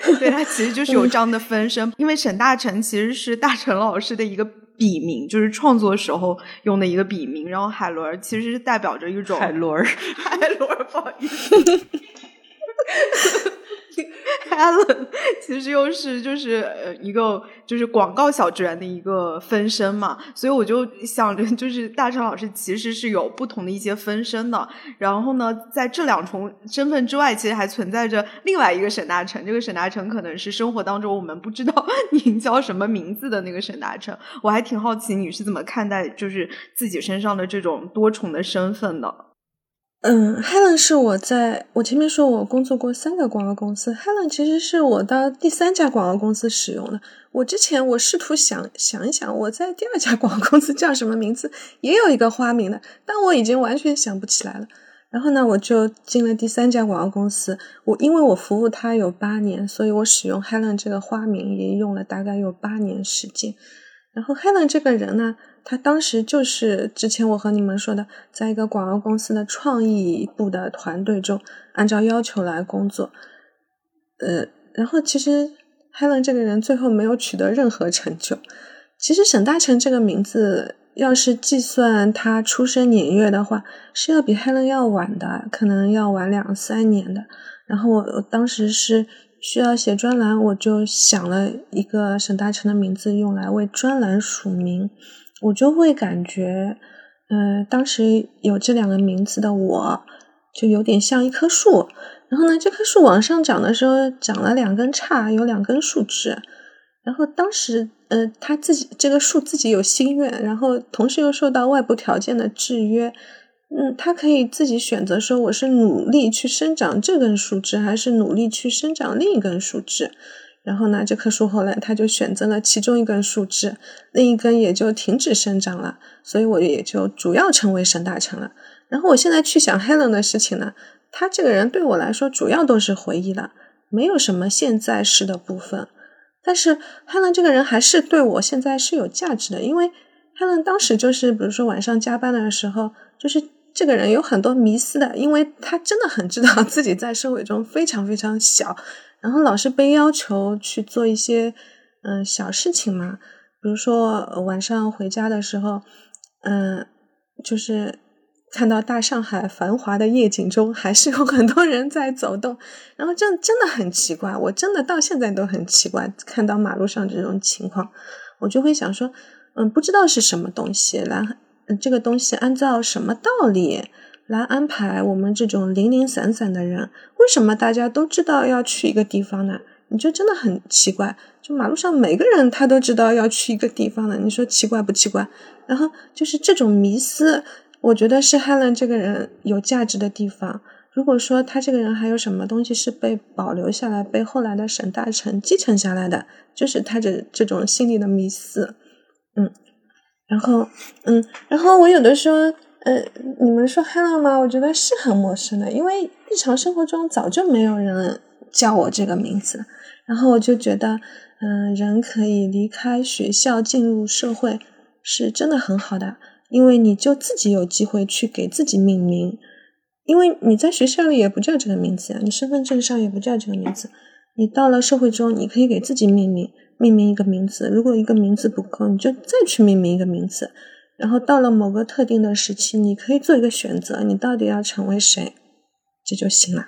*laughs* 对他其实就是有这样的分身，因为沈大成其实是大成老师的一个。笔名就是创作时候用的一个笔名，然后海伦其实是代表着一种海伦，*laughs* 海伦不好意思。开了其实又是就是一个就是广告小职员的一个分身嘛，所以我就想着就是大成老师其实是有不同的一些分身的。然后呢，在这两重身份之外，其实还存在着另外一个沈大成。这个沈大成可能是生活当中我们不知道您叫什么名字的那个沈大成。我还挺好奇你是怎么看待就是自己身上的这种多重的身份的。嗯，Helen 是我在我前面说我工作过三个广告公司，Helen 其实是我到第三家广告公司使用的。我之前我试图想想一想，我在第二家广告公司叫什么名字，也有一个花名的，但我已经完全想不起来了。然后呢，我就进了第三家广告公司。我因为我服务他有八年，所以我使用 Helen 这个花名也用了大概有八年时间。然后 Helen 这个人呢？他当时就是之前我和你们说的，在一个广告公司的创意部的团队中，按照要求来工作。呃，然后其实 Helen 这个人最后没有取得任何成就。其实沈大成这个名字，要是计算他出生年月的话，是要比 Helen 要晚的，可能要晚两三年的。然后我当时是需要写专栏，我就想了一个沈大成的名字，用来为专栏署名。我就会感觉，嗯，当时有这两个名字的我，就有点像一棵树。然后呢，这棵树往上长的时候，长了两根杈，有两根树枝。然后当时，呃，他自己这个树自己有心愿，然后同时又受到外部条件的制约，嗯，他可以自己选择说，我是努力去生长这根树枝，还是努力去生长另一根树枝。然后呢，这棵树后来他就选择了其中一根树枝，另一根也就停止生长了，所以我也就主要成为沈大成了。然后我现在去想 Helen 的事情呢，他这个人对我来说主要都是回忆了，没有什么现在式的部分。但是 Helen 这个人还是对我现在是有价值的，因为 Helen 当时就是比如说晚上加班的时候，就是这个人有很多迷思的，因为他真的很知道自己在社会中非常非常小。然后老是被要求去做一些嗯小事情嘛，比如说晚上回家的时候，嗯，就是看到大上海繁华的夜景中，还是有很多人在走动，然后这真的很奇怪，我真的到现在都很奇怪，看到马路上这种情况，我就会想说，嗯，不知道是什么东西来，这个东西按照什么道理？来安排我们这种零零散散的人，为什么大家都知道要去一个地方呢？你就真的很奇怪，就马路上每个人他都知道要去一个地方的，你说奇怪不奇怪？然后就是这种迷思，我觉得是 Helen 这个人有价值的地方。如果说他这个人还有什么东西是被保留下来，被后来的沈大成继承下来的，就是他的这种心理的迷思。嗯，然后嗯，然后我有的时候。呃，你们说 hello 吗？我觉得是很陌生的，因为日常生活中早就没有人叫我这个名字。然后我就觉得，嗯，人可以离开学校进入社会，是真的很好的，因为你就自己有机会去给自己命名。因为你在学校里也不叫这个名字呀，你身份证上也不叫这个名字。你到了社会中，你可以给自己命名，命名一个名字。如果一个名字不够，你就再去命名一个名字。然后到了某个特定的时期，你可以做一个选择，你到底要成为谁，这就行了。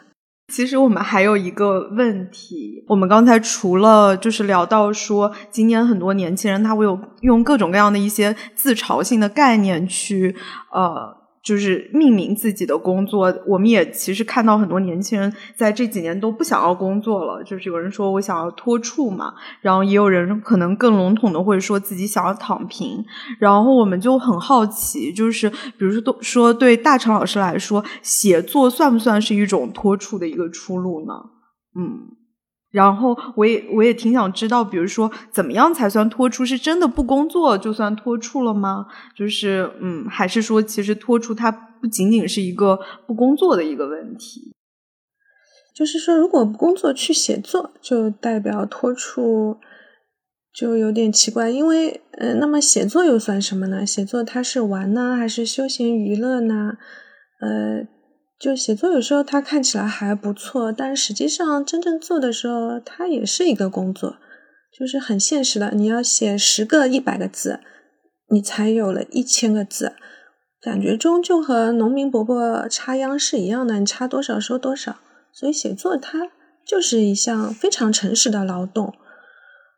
其实我们还有一个问题，我们刚才除了就是聊到说，今年很多年轻人他会有用各种各样的一些自嘲性的概念去呃。就是命名自己的工作，我们也其实看到很多年轻人在这几年都不想要工作了。就是有人说我想要脱处嘛，然后也有人可能更笼统的会说自己想要躺平。然后我们就很好奇，就是比如说都说对大成老师来说，写作算不算是一种脱处的一个出路呢？嗯然后我也我也挺想知道，比如说怎么样才算脱出？是真的不工作就算脱出了吗？就是嗯，还是说其实脱出它不仅仅是一个不工作的一个问题？就是说，如果不工作去写作，就代表脱出，就有点奇怪。因为呃，那么写作又算什么呢？写作它是玩呢，还是休闲娱乐呢？呃。就写作有时候它看起来还不错，但实际上真正做的时候，它也是一个工作，就是很现实的。你要写十个一百个字，你才有了一千个字，感觉中就和农民伯伯插秧是一样的，你插多少收多少。所以写作它就是一项非常诚实的劳动，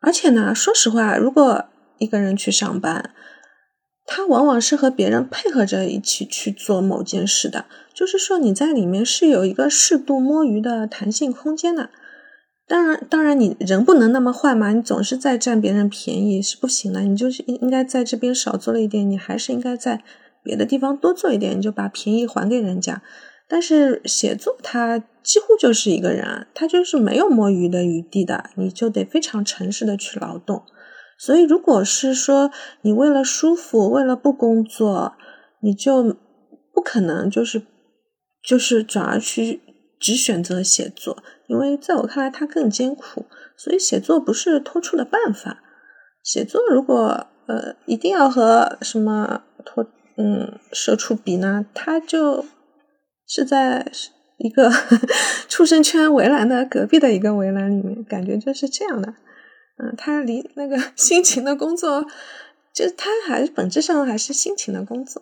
而且呢，说实话，如果一个人去上班，他往往是和别人配合着一起去做某件事的，就是说你在里面是有一个适度摸鱼的弹性空间的。当然，当然你人不能那么坏嘛，你总是在占别人便宜是不行的。你就是应应该在这边少做了一点，你还是应该在别的地方多做一点，你就把便宜还给人家。但是写作它几乎就是一个人，他就是没有摸鱼的余地的，你就得非常诚实的去劳动。所以，如果是说你为了舒服，为了不工作，你就不可能就是就是转而去只选择写作，因为在我看来它更艰苦。所以，写作不是脱出的办法。写作如果呃一定要和什么脱嗯社畜比呢？它就是在一个 *laughs* 畜生圈围栏的隔壁的一个围栏里面，感觉就是这样的。嗯，他离那个 *laughs* 辛勤的工作，就他还本质上还是辛勤的工作。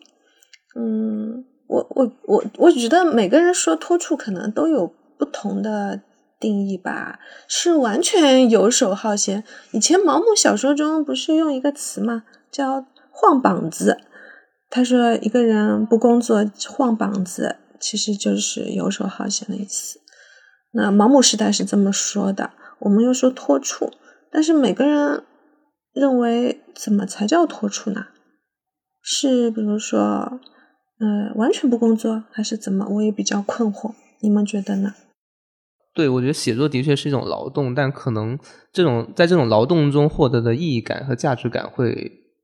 嗯，我我我我觉得每个人说脱处可能都有不同的定义吧，是完全游手好闲。以前毛姆小说中不是用一个词嘛，叫晃膀子。他说一个人不工作晃膀子，其实就是游手好闲的意思。那毛姆时代是这么说的，我们又说脱处。但是每个人认为怎么才叫脱处呢？是比如说，呃，完全不工作，还是怎么？我也比较困惑。你们觉得呢？对，我觉得写作的确是一种劳动，但可能这种在这种劳动中获得的意义感和价值感会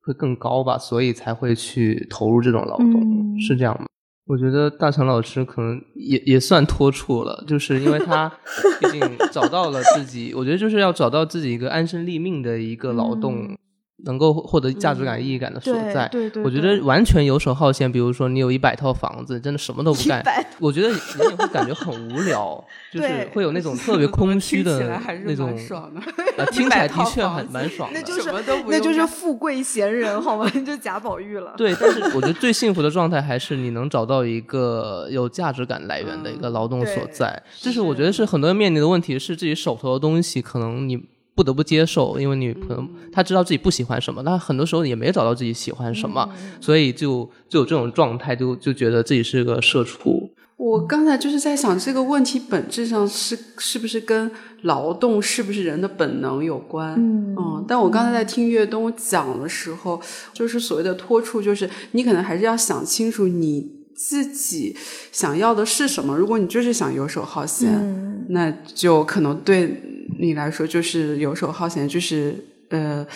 会更高吧，所以才会去投入这种劳动，是这样吗？我觉得大成老师可能也也算脱处了，就是因为他毕竟找到了自己，*laughs* 我觉得就是要找到自己一个安身立命的一个劳动。能够获得价值感、意义感的所在，对对，我觉得完全游手好闲。比如说，你有一百套房子，真的什么都不干，我觉得人也会感觉很无聊，*laughs* 就是会有那种特别空虚的 *laughs* 那种。*laughs* 听起来的确很蛮爽的，那就是那就是富贵闲人，好吗？就贾宝玉了。对，但是我觉得最幸福的状态还是你能找到一个有价值感来源的一个劳动所在。这是我觉得是很多人面临的问题，是自己手头的东西可能你。不得不接受，因为女朋友她知道自己不喜欢什么，那很多时候也没找到自己喜欢什么，所以就就有这种状态，就就觉得自己是个社畜。我刚才就是在想，这个问题本质上是是不是跟劳动是不是人的本能有关？嗯，但我刚才在听岳东讲的时候，就是所谓的脱处，就是你可能还是要想清楚你自己想要的是什么。如果你就是想游手好闲，那就可能对。你来说就是游手好闲，就是呃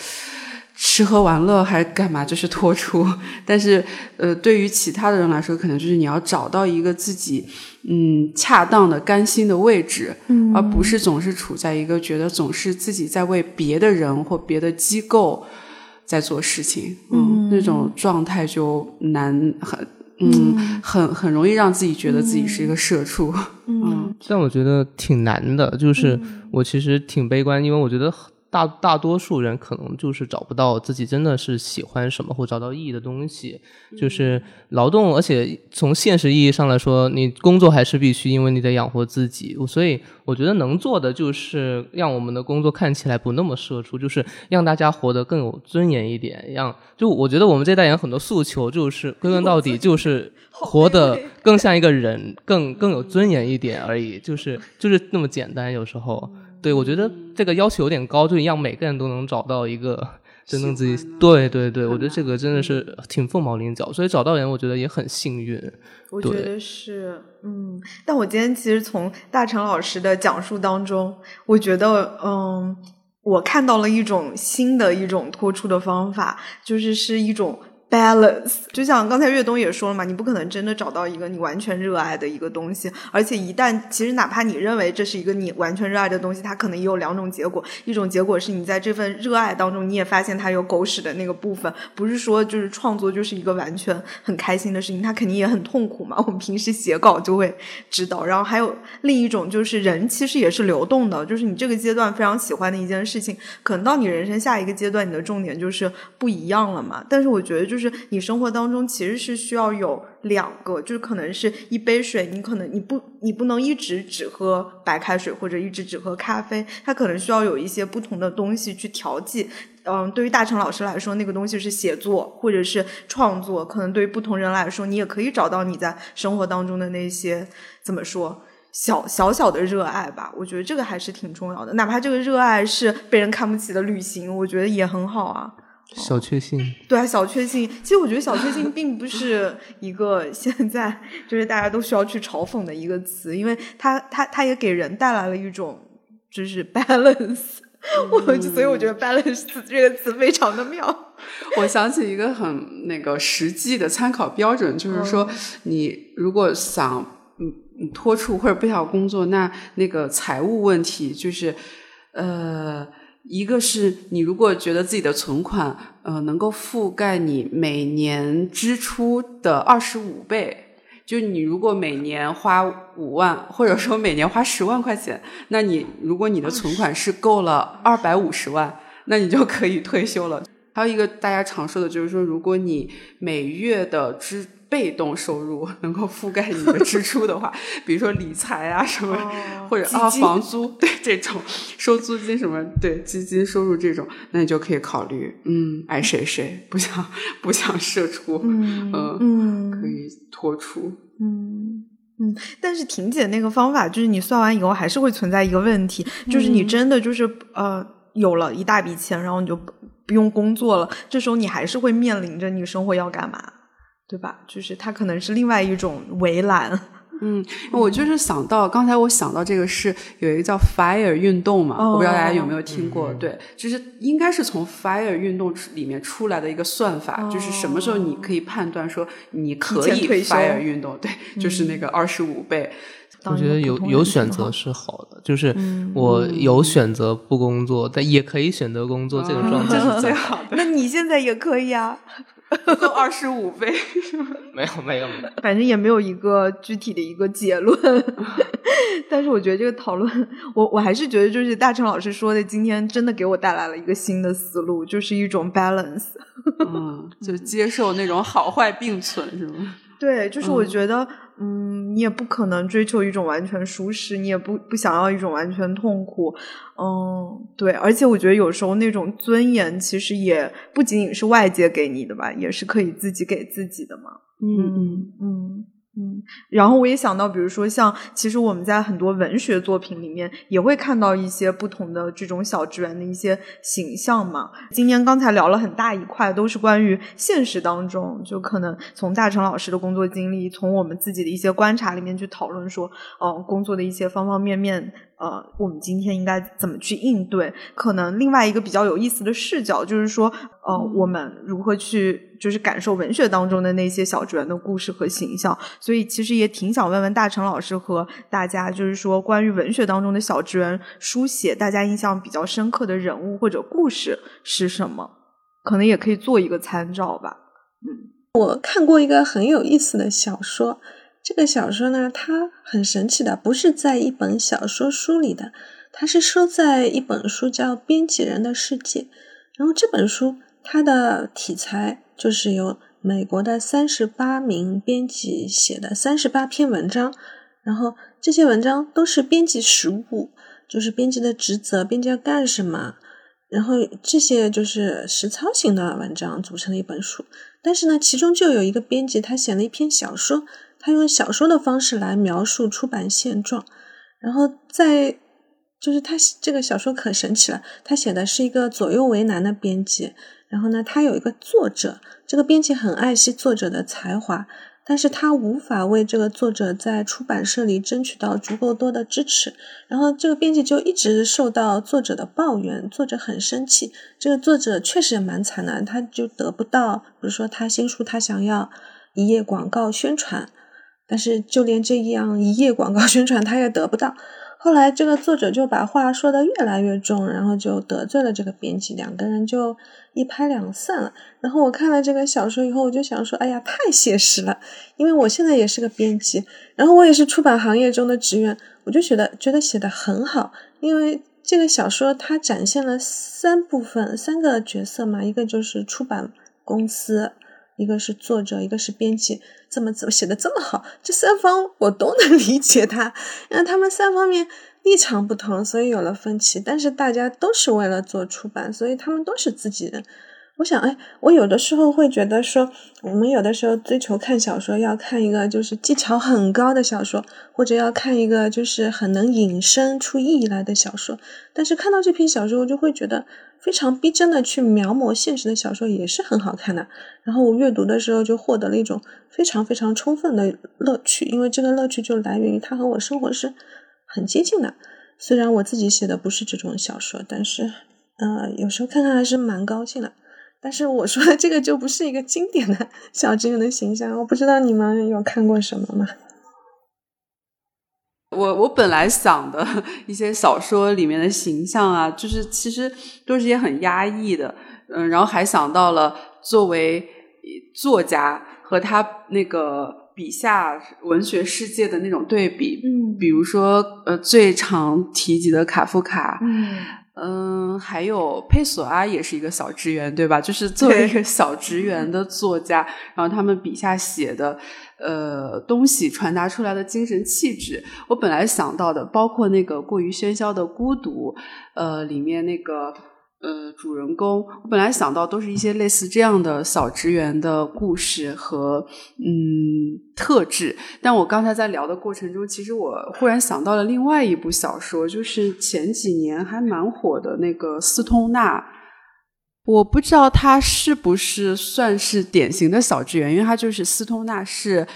吃喝玩乐还是干嘛，就是脱 *laughs* 出。但是呃，对于其他的人来说，可能就是你要找到一个自己嗯恰当的甘心的位置，而不是总是处在一个觉得总是自己在为别的人或别的机构在做事情，嗯，那种状态就难很。嗯，很很容易让自己觉得自己是一个社畜。嗯，但我觉得挺难的，就是我其实挺悲观，因为我觉得。大大多数人可能就是找不到自己真的是喜欢什么或找到意义的东西，就是劳动，而且从现实意义上来说，你工作还是必须，因为你得养活自己。所以我觉得能做的就是让我们的工作看起来不那么社畜，就是让大家活得更有尊严一点。让就我觉得我们这代人很多诉求就是归根到底就是活得更像一个人，更更有尊严一点而已，就是就是那么简单。有时候。对，我觉得这个要求有点高，就让每个人都能找到一个 *laughs* 真正自己对对对，我觉得这个真的是挺凤毛麟角，所以找到人，我觉得也很幸运。我觉得是，嗯。但我今天其实从大成老师的讲述当中，我觉得，嗯，我看到了一种新的一种脱出的方法，就是是一种。balance，就像刚才岳东也说了嘛，你不可能真的找到一个你完全热爱的一个东西，而且一旦其实哪怕你认为这是一个你完全热爱的东西，它可能也有两种结果，一种结果是你在这份热爱当中，你也发现它有狗屎的那个部分，不是说就是创作就是一个完全很开心的事情，它肯定也很痛苦嘛。我们平时写稿就会知道，然后还有另一种就是人其实也是流动的，就是你这个阶段非常喜欢的一件事情，可能到你人生下一个阶段，你的重点就是不一样了嘛。但是我觉得就。就是你生活当中其实是需要有两个，就是可能是一杯水，你可能你不你不能一直只喝白开水或者一直只喝咖啡，它可能需要有一些不同的东西去调剂。嗯，对于大成老师来说，那个东西是写作或者是创作，可能对于不同人来说，你也可以找到你在生活当中的那些怎么说小小小的热爱吧。我觉得这个还是挺重要的，哪怕这个热爱是被人看不起的旅行，我觉得也很好啊。小确幸，对啊，小确幸。其实我觉得小确幸并不是一个 *laughs* 现在就是大家都需要去嘲讽的一个词，因为它它它也给人带来了一种就是 *laughs* balance。*laughs* 我所以我觉得 balance 这个词非常的妙。我想起一个很那个实际的参考标准，就是说你如果想嗯脱出或者不想工作，那那个财务问题就是呃。一个是你如果觉得自己的存款，呃，能够覆盖你每年支出的二十五倍，就你如果每年花五万，或者说每年花十万块钱，那你如果你的存款是够了二百五十万，那你就可以退休了。还有一个大家常说的就是说，如果你每月的支被动收入能够覆盖你的支出的话，比如说理财啊什么，或者啊房租，对这种收租金什么，对基金收入这种，那你就可以考虑，嗯，爱谁谁，不想不想社出，嗯嗯，可以脱出，嗯嗯。但是婷姐那个方法，就是你算完以后还是会存在一个问题，就是你真的就是呃有了一大笔钱，然后你就不用工作了，这时候你还是会面临着你生活要干嘛。对吧？就是它可能是另外一种围栏。嗯，我就是想到刚才我想到这个是有一个叫 Fire 运动嘛，我不知道大家有没有听过。对，就是应该是从 Fire 运动里面出来的一个算法，就是什么时候你可以判断说你可以 Fire 运动？对，就是那个二十五倍。我觉得有有选择是好的，就是我有选择不工作，但也可以选择工作，这个状态是 *laughs* 最好的。*laughs* 那你现在也可以啊。都二十五倍，*laughs* 没有没有没有，反正也没有一个具体的一个结论。*laughs* 但是我觉得这个讨论，我我还是觉得就是大成老师说的，今天真的给我带来了一个新的思路，就是一种 balance，嗯，*laughs* 就接受那种好坏并存，是吗？对，就是我觉得。嗯，你也不可能追求一种完全舒适，你也不不想要一种完全痛苦。嗯，对，而且我觉得有时候那种尊严其实也不仅仅是外界给你的吧，也是可以自己给自己的嘛。嗯嗯嗯。嗯，嗯然后我也想到，比如说像，其实我们在很多文学作品里面也会看到一些不同的这种小职员的一些形象嘛。今天刚才聊了很大一块，都是关于现实当中，就可能从大成老师的工作经历，从我们自己的一些观察里面去讨论说，嗯，工作的一些方方面面。呃，我们今天应该怎么去应对？可能另外一个比较有意思的视角，就是说，呃，我们如何去就是感受文学当中的那些小职员的故事和形象。所以，其实也挺想问问大成老师和大家，就是说，关于文学当中的小职员书写，大家印象比较深刻的人物或者故事是什么？可能也可以做一个参照吧。嗯，我看过一个很有意思的小说。这个小说呢，它很神奇的，不是在一本小说书里的，它是收在一本书叫《编辑人的世界》。然后这本书它的题材就是由美国的三十八名编辑写的三十八篇文章，然后这些文章都是编辑实务，就是编辑的职责，编辑要干什么，然后这些就是实操型的文章组成的一本书。但是呢，其中就有一个编辑，他写了一篇小说。他用小说的方式来描述出版现状，然后在就是他这个小说可神奇了，他写的是一个左右为难的编辑，然后呢，他有一个作者，这个编辑很爱惜作者的才华，但是他无法为这个作者在出版社里争取到足够多的支持。然后这个编辑就一直受到作者的抱怨，作者很生气。这个作者确实也蛮惨的，他就得不到，比如说他新书，他想要一页广告宣传，但是就连这样一页广告宣传他也得不到。后来，这个作者就把话说的越来越重，然后就得罪了这个编辑，两个人就一拍两散了。然后我看了这个小说以后，我就想说，哎呀，太写实了！因为我现在也是个编辑，然后我也是出版行业中的职员，我就觉得觉得写的很好。因为这个小说它展现了三部分，三个角色嘛，一个就是出版公司。一个是作者，一个是编辑，这么怎么写的这么好？这三方我都能 *laughs* 理解他，因为他们三方面立场不同，所以有了分歧。但是大家都是为了做出版，所以他们都是自己人。我想，哎，我有的时候会觉得说，我们有的时候追求看小说，要看一个就是技巧很高的小说，或者要看一个就是很能引申出意义来的小说。但是看到这篇小说，我就会觉得。非常逼真的去描摹现实的小说也是很好看的。然后我阅读的时候就获得了一种非常非常充分的乐趣，因为这个乐趣就来源于它和我生活是很接近的。虽然我自己写的不是这种小说，但是呃，有时候看看还是蛮高兴的。但是我说的这个就不是一个经典的小职员的形象，我不知道你们有看过什么吗？我我本来想的 *laughs* 一些小说里面的形象啊，就是其实都是些很压抑的，嗯，然后还想到了作为作家和他那个笔下文学世界的那种对比，嗯，比如说呃最常提及的卡夫卡，嗯嗯，还有佩索阿也是一个小职员，对吧？就是作为一个小职员的作家，然后他们笔下写的。呃，东西传达出来的精神气质，我本来想到的，包括那个过于喧嚣的孤独，呃，里面那个呃主人公，我本来想到都是一些类似这样的小职员的故事和嗯特质，但我刚才在聊的过程中，其实我忽然想到了另外一部小说，就是前几年还蛮火的那个斯通纳。我不知道他是不是算是典型的小职员，因为他就是斯通纳是，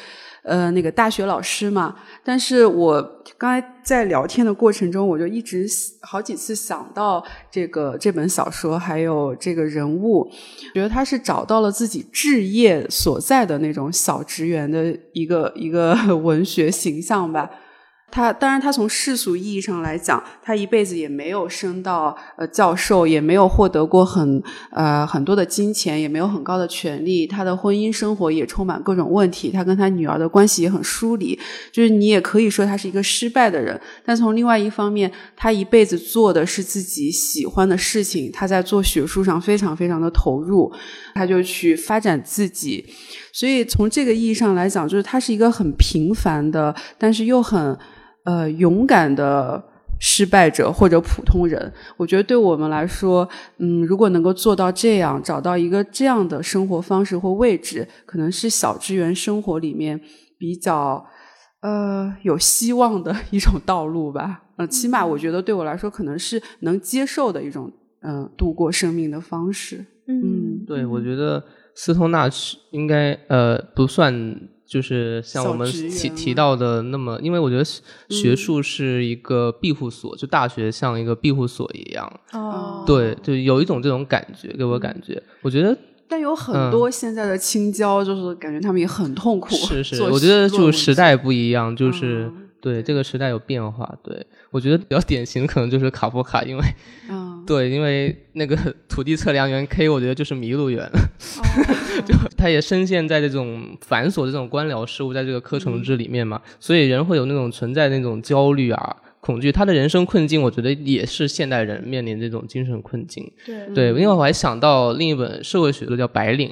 呃，那个大学老师嘛。但是我刚才在聊天的过程中，我就一直好几次想到这个这本小说，还有这个人物，觉得他是找到了自己置业所在的那种小职员的一个一个 *laughs* 文学形象吧。他当然，他从世俗意义上来讲，他一辈子也没有升到呃教授，也没有获得过很呃很多的金钱，也没有很高的权利。他的婚姻生活也充满各种问题，他跟他女儿的关系也很疏离。就是你也可以说他是一个失败的人。但从另外一方面，他一辈子做的是自己喜欢的事情，他在做学术上非常非常的投入，他就去发展自己。所以从这个意义上来讲，就是他是一个很平凡的，但是又很。呃，勇敢的失败者或者普通人，我觉得对我们来说，嗯，如果能够做到这样，找到一个这样的生活方式或位置，可能是小职员生活里面比较呃有希望的一种道路吧。嗯，起码我觉得对我来说，可能是能接受的一种嗯度过生命的方式。嗯，对，我觉得斯通纳是应该呃不算。就是像我们提提到的那么，因为我觉得学术是一个庇护所，就大学像一个庇护所一样。哦，对，就有一种这种感觉，给我感觉。我觉得，但有很多现在的青椒，就是感觉他们也很痛苦。是是，我觉得就时代不一样，就是对这个时代有变化。对我觉得比较典型的可能就是卡夫卡，因为。*laughs* 对，因为那个 *laughs* 土地测量员 K，我觉得就是迷路员，*laughs* 就他也深陷在这种繁琐的这种官僚事务，在这个科城制里面嘛，所以人会有那种存在那种焦虑啊、恐惧。他的人生困境，我觉得也是现代人面临这种精神困境。对，对，因为我还想到另一本社会学的叫《白领》。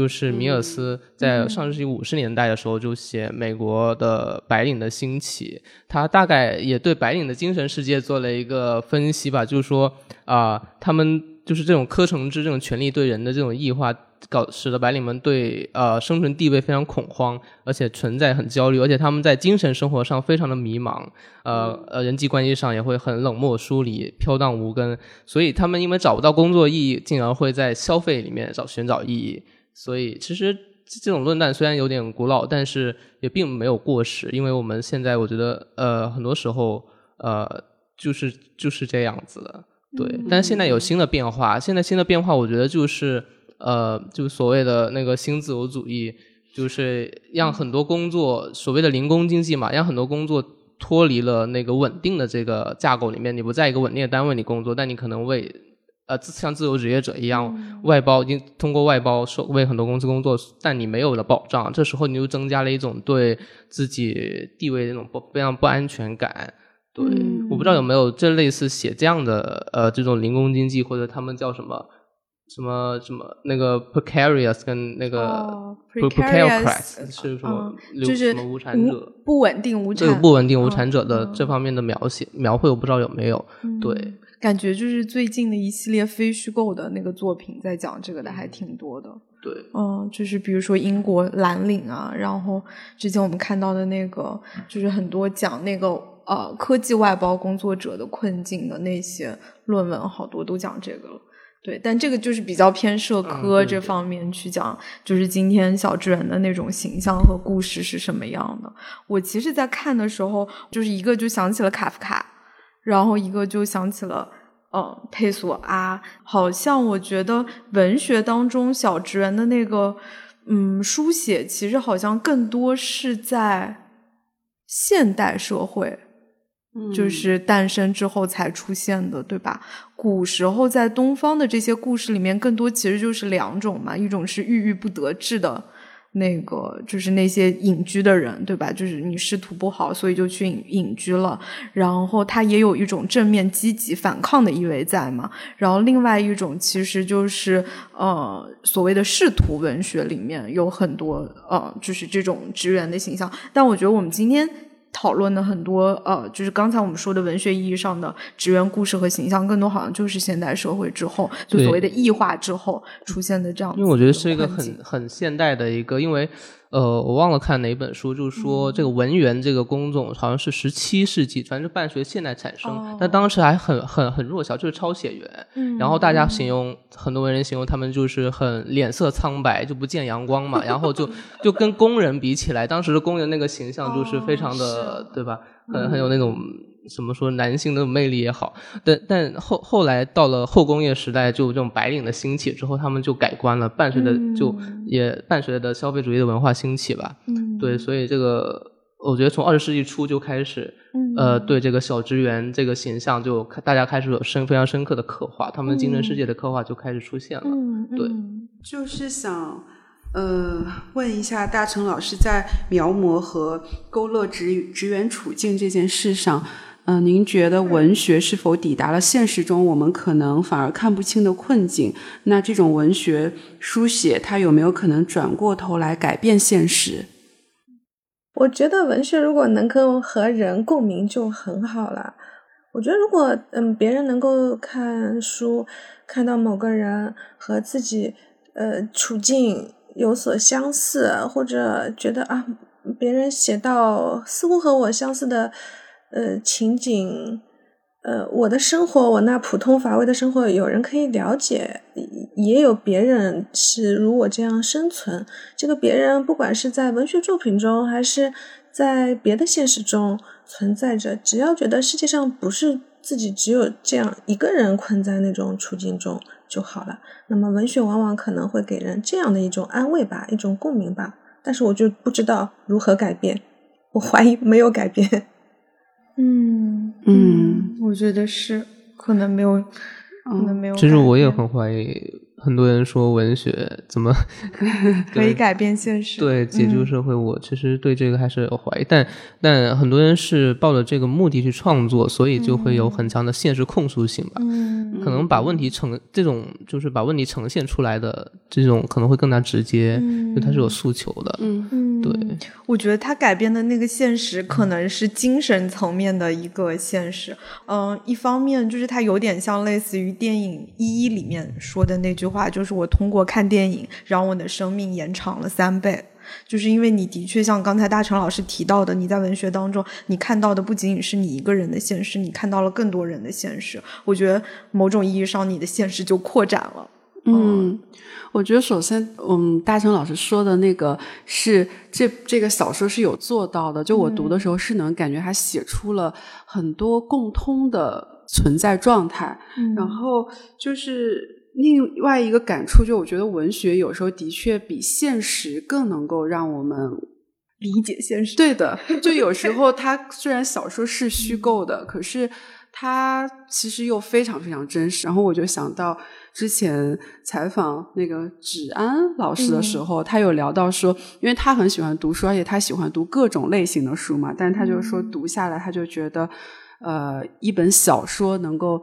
就是米尔斯在上世纪五十年代的时候就写美国的白领的兴起，他大概也对白领的精神世界做了一个分析吧，就是说啊，他们就是这种科层制这种权力对人的这种异化，搞使得白领们对呃生存地位非常恐慌，而且存在很焦虑，而且他们在精神生活上非常的迷茫，呃呃人际关系上也会很冷漠疏离、飘荡无根，所以他们因为找不到工作意义，进而会在消费里面找寻找意义。所以其实这种论断虽然有点古老，但是也并没有过时，因为我们现在我觉得呃很多时候呃就是就是这样子的。对，但是现在有新的变化。现在新的变化，我觉得就是，呃，就所谓的那个新自由主义，就是让很多工作，所谓的零工经济嘛，让很多工作脱离了那个稳定的这个架构里面。你不在一个稳定的单位里工作，但你可能为，呃，像自由职业者一样，外包，经通过外包收为很多公司工作，但你没有了保障。这时候你就增加了一种对自己地位的那种不非常不安全感。对，我不知道有没有这类似写这样的呃这种零工经济或者他们叫什么什么什么那个 precarious 跟那个 precarious 是什么就是无产者不稳定无产不稳定无产者的这方面的描写描绘我不知道有没有对感觉就是最近的一系列非虚构的那个作品在讲这个的还挺多的对嗯就是比如说英国蓝领啊然后之前我们看到的那个就是很多讲那个。呃，科技外包工作者的困境的那些论文，好多都讲这个了。对，但这个就是比较偏社科这方面去讲，就是今天小智人的那种形象和故事是什么样的。我其实，在看的时候，就是一个就想起了卡夫卡，然后一个就想起了嗯佩索阿。好像我觉得文学当中小职员的那个嗯书写，其实好像更多是在现代社会。就是诞生之后才出现的，对吧？古时候在东方的这些故事里面，更多其实就是两种嘛，一种是郁郁不得志的，那个就是那些隐居的人，对吧？就是你仕途不好，所以就去隐隐居了。然后他也有一种正面积极反抗的意味在嘛。然后另外一种其实就是呃所谓的仕途文学里面有很多呃就是这种职员的形象。但我觉得我们今天。讨论的很多呃，就是刚才我们说的文学意义上的职员故事和形象，更多好像就是现代社会之后，就所谓的异化之后出现的这样。因为我觉得是一个很很现代的一个，因为。呃，我忘了看哪本书，就是说这个文员这个工种好像是十七世纪，反正伴随现代产生，但当时还很很很弱小，就是抄写员。嗯，然后大家形容很多文人形容他们就是很脸色苍白，就不见阳光嘛，然后就 *laughs* 就跟工人比起来，当时的工人那个形象就是非常的，对吧？很很有那种。怎么说男性的魅力也好，但但后后来到了后工业时代，就这种白领的兴起之后，他们就改观了，伴随着就也伴随着消费主义的文化兴起吧。嗯，对，所以这个我觉得从二十世纪初就开始，呃，对这个小职员这个形象就大家开始有深非常深刻的刻画，他们精神世界的刻画就开始出现了。嗯，对，就是想呃问一下大成老师，在描摹和勾勒职职员处境这件事上。嗯，您觉得文学是否抵达了现实中我们可能反而看不清的困境？那这种文学书写，它有没有可能转过头来改变现实？我觉得文学如果能够和人共鸣就很好了。我觉得如果嗯别人能够看书看到某个人和自己呃处境有所相似，或者觉得啊别人写到似乎和我相似的。呃，情景，呃，我的生活，我那普通乏味的生活，有人可以了解，也有别人是如我这样生存。这个别人，不管是在文学作品中，还是在别的现实中存在着，只要觉得世界上不是自己只有这样一个人困在那种处境中就好了。那么，文学往往可能会给人这样的一种安慰吧，一种共鸣吧。但是，我就不知道如何改变，我怀疑没有改变。嗯嗯，我觉得是可能没有，可能没有。其实我也很怀疑，很多人说文学怎么 *laughs* 可以改变现实，对解救社会。我其实对这个还是有怀疑，但但很多人是抱着这个目的去创作，所以就会有很强的现实控诉性吧。嗯，可能把问题呈这种就是把问题呈现出来的这种可能会更加直接，因为它是有诉求的。嗯嗯。对，我觉得他改编的那个现实可能是精神层面的一个现实。嗯，一方面就是他有点像类似于电影《一一》里面说的那句话，就是我通过看电影让我的生命延长了三倍。就是因为你的确像刚才大成老师提到的，你在文学当中你看到的不仅仅是你一个人的现实，你看到了更多人的现实。我觉得某种意义上你的现实就扩展了。嗯，我觉得首先，嗯，大成老师说的那个是这这个小说是有做到的。就我读的时候是能感觉他写出了很多共通的存在状态。然后就是另外一个感触，就我觉得文学有时候的确比现实更能够让我们理解现实。对的，*laughs* 就有时候它虽然小说是虚构的，可是它其实又非常非常真实。然后我就想到。之前采访那个芷安老师的时候，他有聊到说，因为他很喜欢读书，而且他喜欢读各种类型的书嘛。但是他就说，读下来他就觉得，呃，一本小说能够，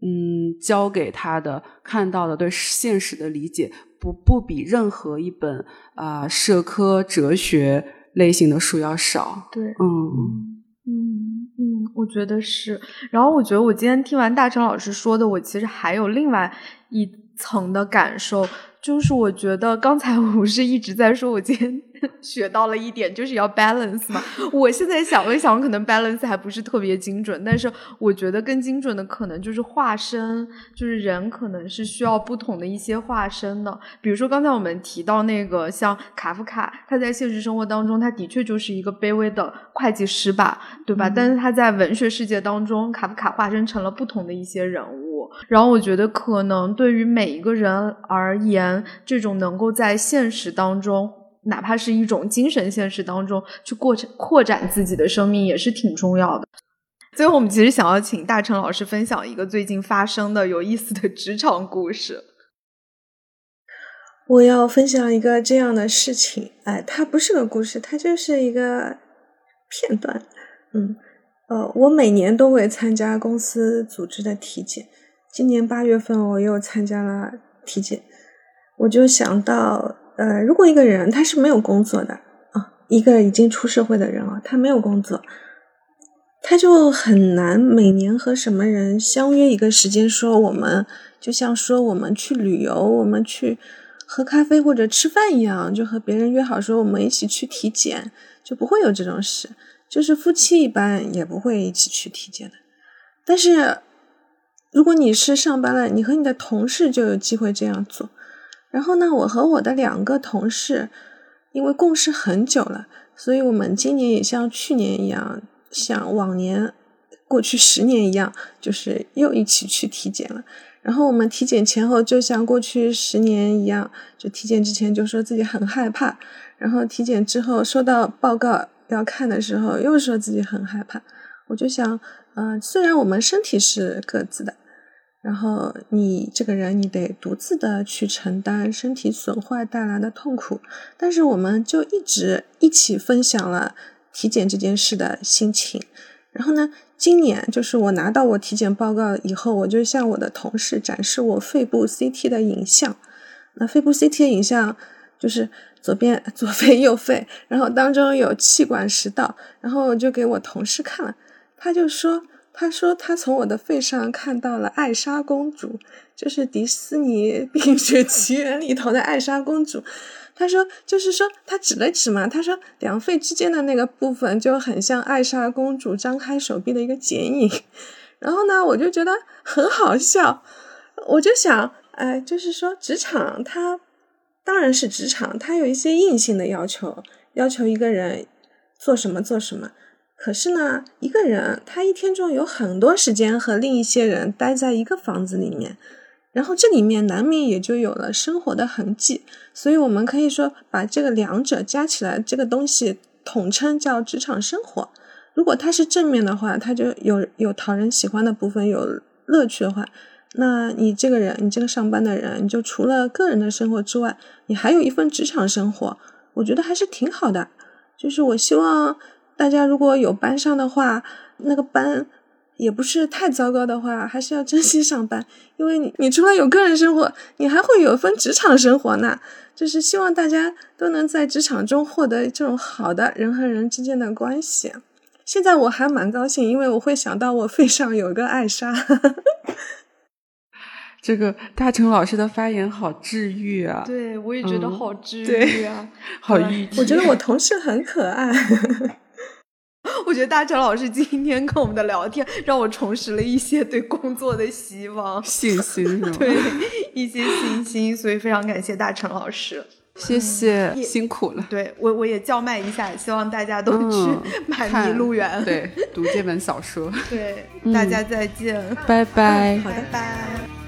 嗯，教给他的看到的对现实的理解，不不比任何一本啊社科哲学类型的书要少。对，嗯嗯嗯，我觉得是。然后我觉得我今天听完大成老师说的，我其实还有另外。一层的感受，就是我觉得刚才 *laughs* 我不是一直在说，我今天 *laughs* 学到了一点，就是要 balance 嘛。我现在想了想，可能 balance 还不是特别精准，但是我觉得更精准的可能就是化身，就是人可能是需要不同的一些化身的。比如说刚才我们提到那个像卡夫卡，他在现实生活当中，他的确就是一个卑微的会计师吧，对吧？但是他在文学世界当中，卡夫卡化身成了不同的一些人物。然后我觉得，可能对于每一个人而言，这种能够在现实当中，哪怕是一种精神现实当中去过扩展自己的生命，也是挺重要的。最后，我们其实想要请大成老师分享一个最近发生的有意思的职场故事。我要分享一个这样的事情，哎，它不是个故事，它就是一个片段。嗯，呃，我每年都会参加公司组织的体检。今年八月份，我又参加了体检，我就想到，呃，如果一个人他是没有工作的啊，一个已经出社会的人啊，他没有工作，他就很难每年和什么人相约一个时间，说我们就像说我们去旅游，我们去喝咖啡或者吃饭一样，就和别人约好说我们一起去体检，就不会有这种事，就是夫妻一般也不会一起去体检的，但是。如果你是上班了，你和你的同事就有机会这样做。然后呢，我和我的两个同事，因为共事很久了，所以我们今年也像去年一样，像往年过去十年一样，就是又一起去体检了。然后我们体检前后就像过去十年一样，就体检之前就说自己很害怕，然后体检之后收到报告要看的时候又说自己很害怕。我就想，嗯，虽然我们身体是各自的。然后你这个人，你得独自的去承担身体损坏带来的痛苦。但是我们就一直一起分享了体检这件事的心情。然后呢，今年就是我拿到我体检报告以后，我就向我的同事展示我肺部 CT 的影像。那肺部 CT 的影像就是左边 *laughs* 左肺右肺，然后当中有气管食道，然后就给我同事看了，他就说。他说他从我的肺上看到了艾莎公主，就是迪士尼 *laughs*《冰雪奇缘》里头的艾莎公主。他说，就是说他指了指嘛，他说两肺之间的那个部分就很像艾莎公主张开手臂的一个剪影。然后呢，我就觉得很好笑，我就想，哎，就是说职场它当然是职场，它有一些硬性的要求，要求一个人做什么做什么。可是呢，一个人他一天中有很多时间和另一些人待在一个房子里面，然后这里面难免也就有了生活的痕迹。所以我们可以说，把这个两者加起来，这个东西统称叫职场生活。如果它是正面的话，它就有有讨人喜欢的部分，有乐趣的话，那你这个人，你这个上班的人，你就除了个人的生活之外，你还有一份职场生活，我觉得还是挺好的。就是我希望。大家如果有班上的话，那个班也不是太糟糕的话，还是要珍惜上班，因为你你除了有个人生活，你还会有份职场生活呢。就是希望大家都能在职场中获得这种好的人和人之间的关系。现在我还蛮高兴，因为我会想到我肺上有个艾莎。*laughs* 这个大成老师的发言好治愈啊！对，我也觉得好治愈啊，*laughs* 好愈。我觉得我同事很可爱。*laughs* 我觉得大成老师今天跟我们的聊天，让我重拾了一些对工作的希望、信心，*laughs* 对一些信心。所以非常感谢大成老师，谢谢，辛苦了。对我，我也叫卖一下，希望大家都去买《迷路园》，对，*laughs* 读这本小说。对，大家再见，拜拜，好的，拜拜。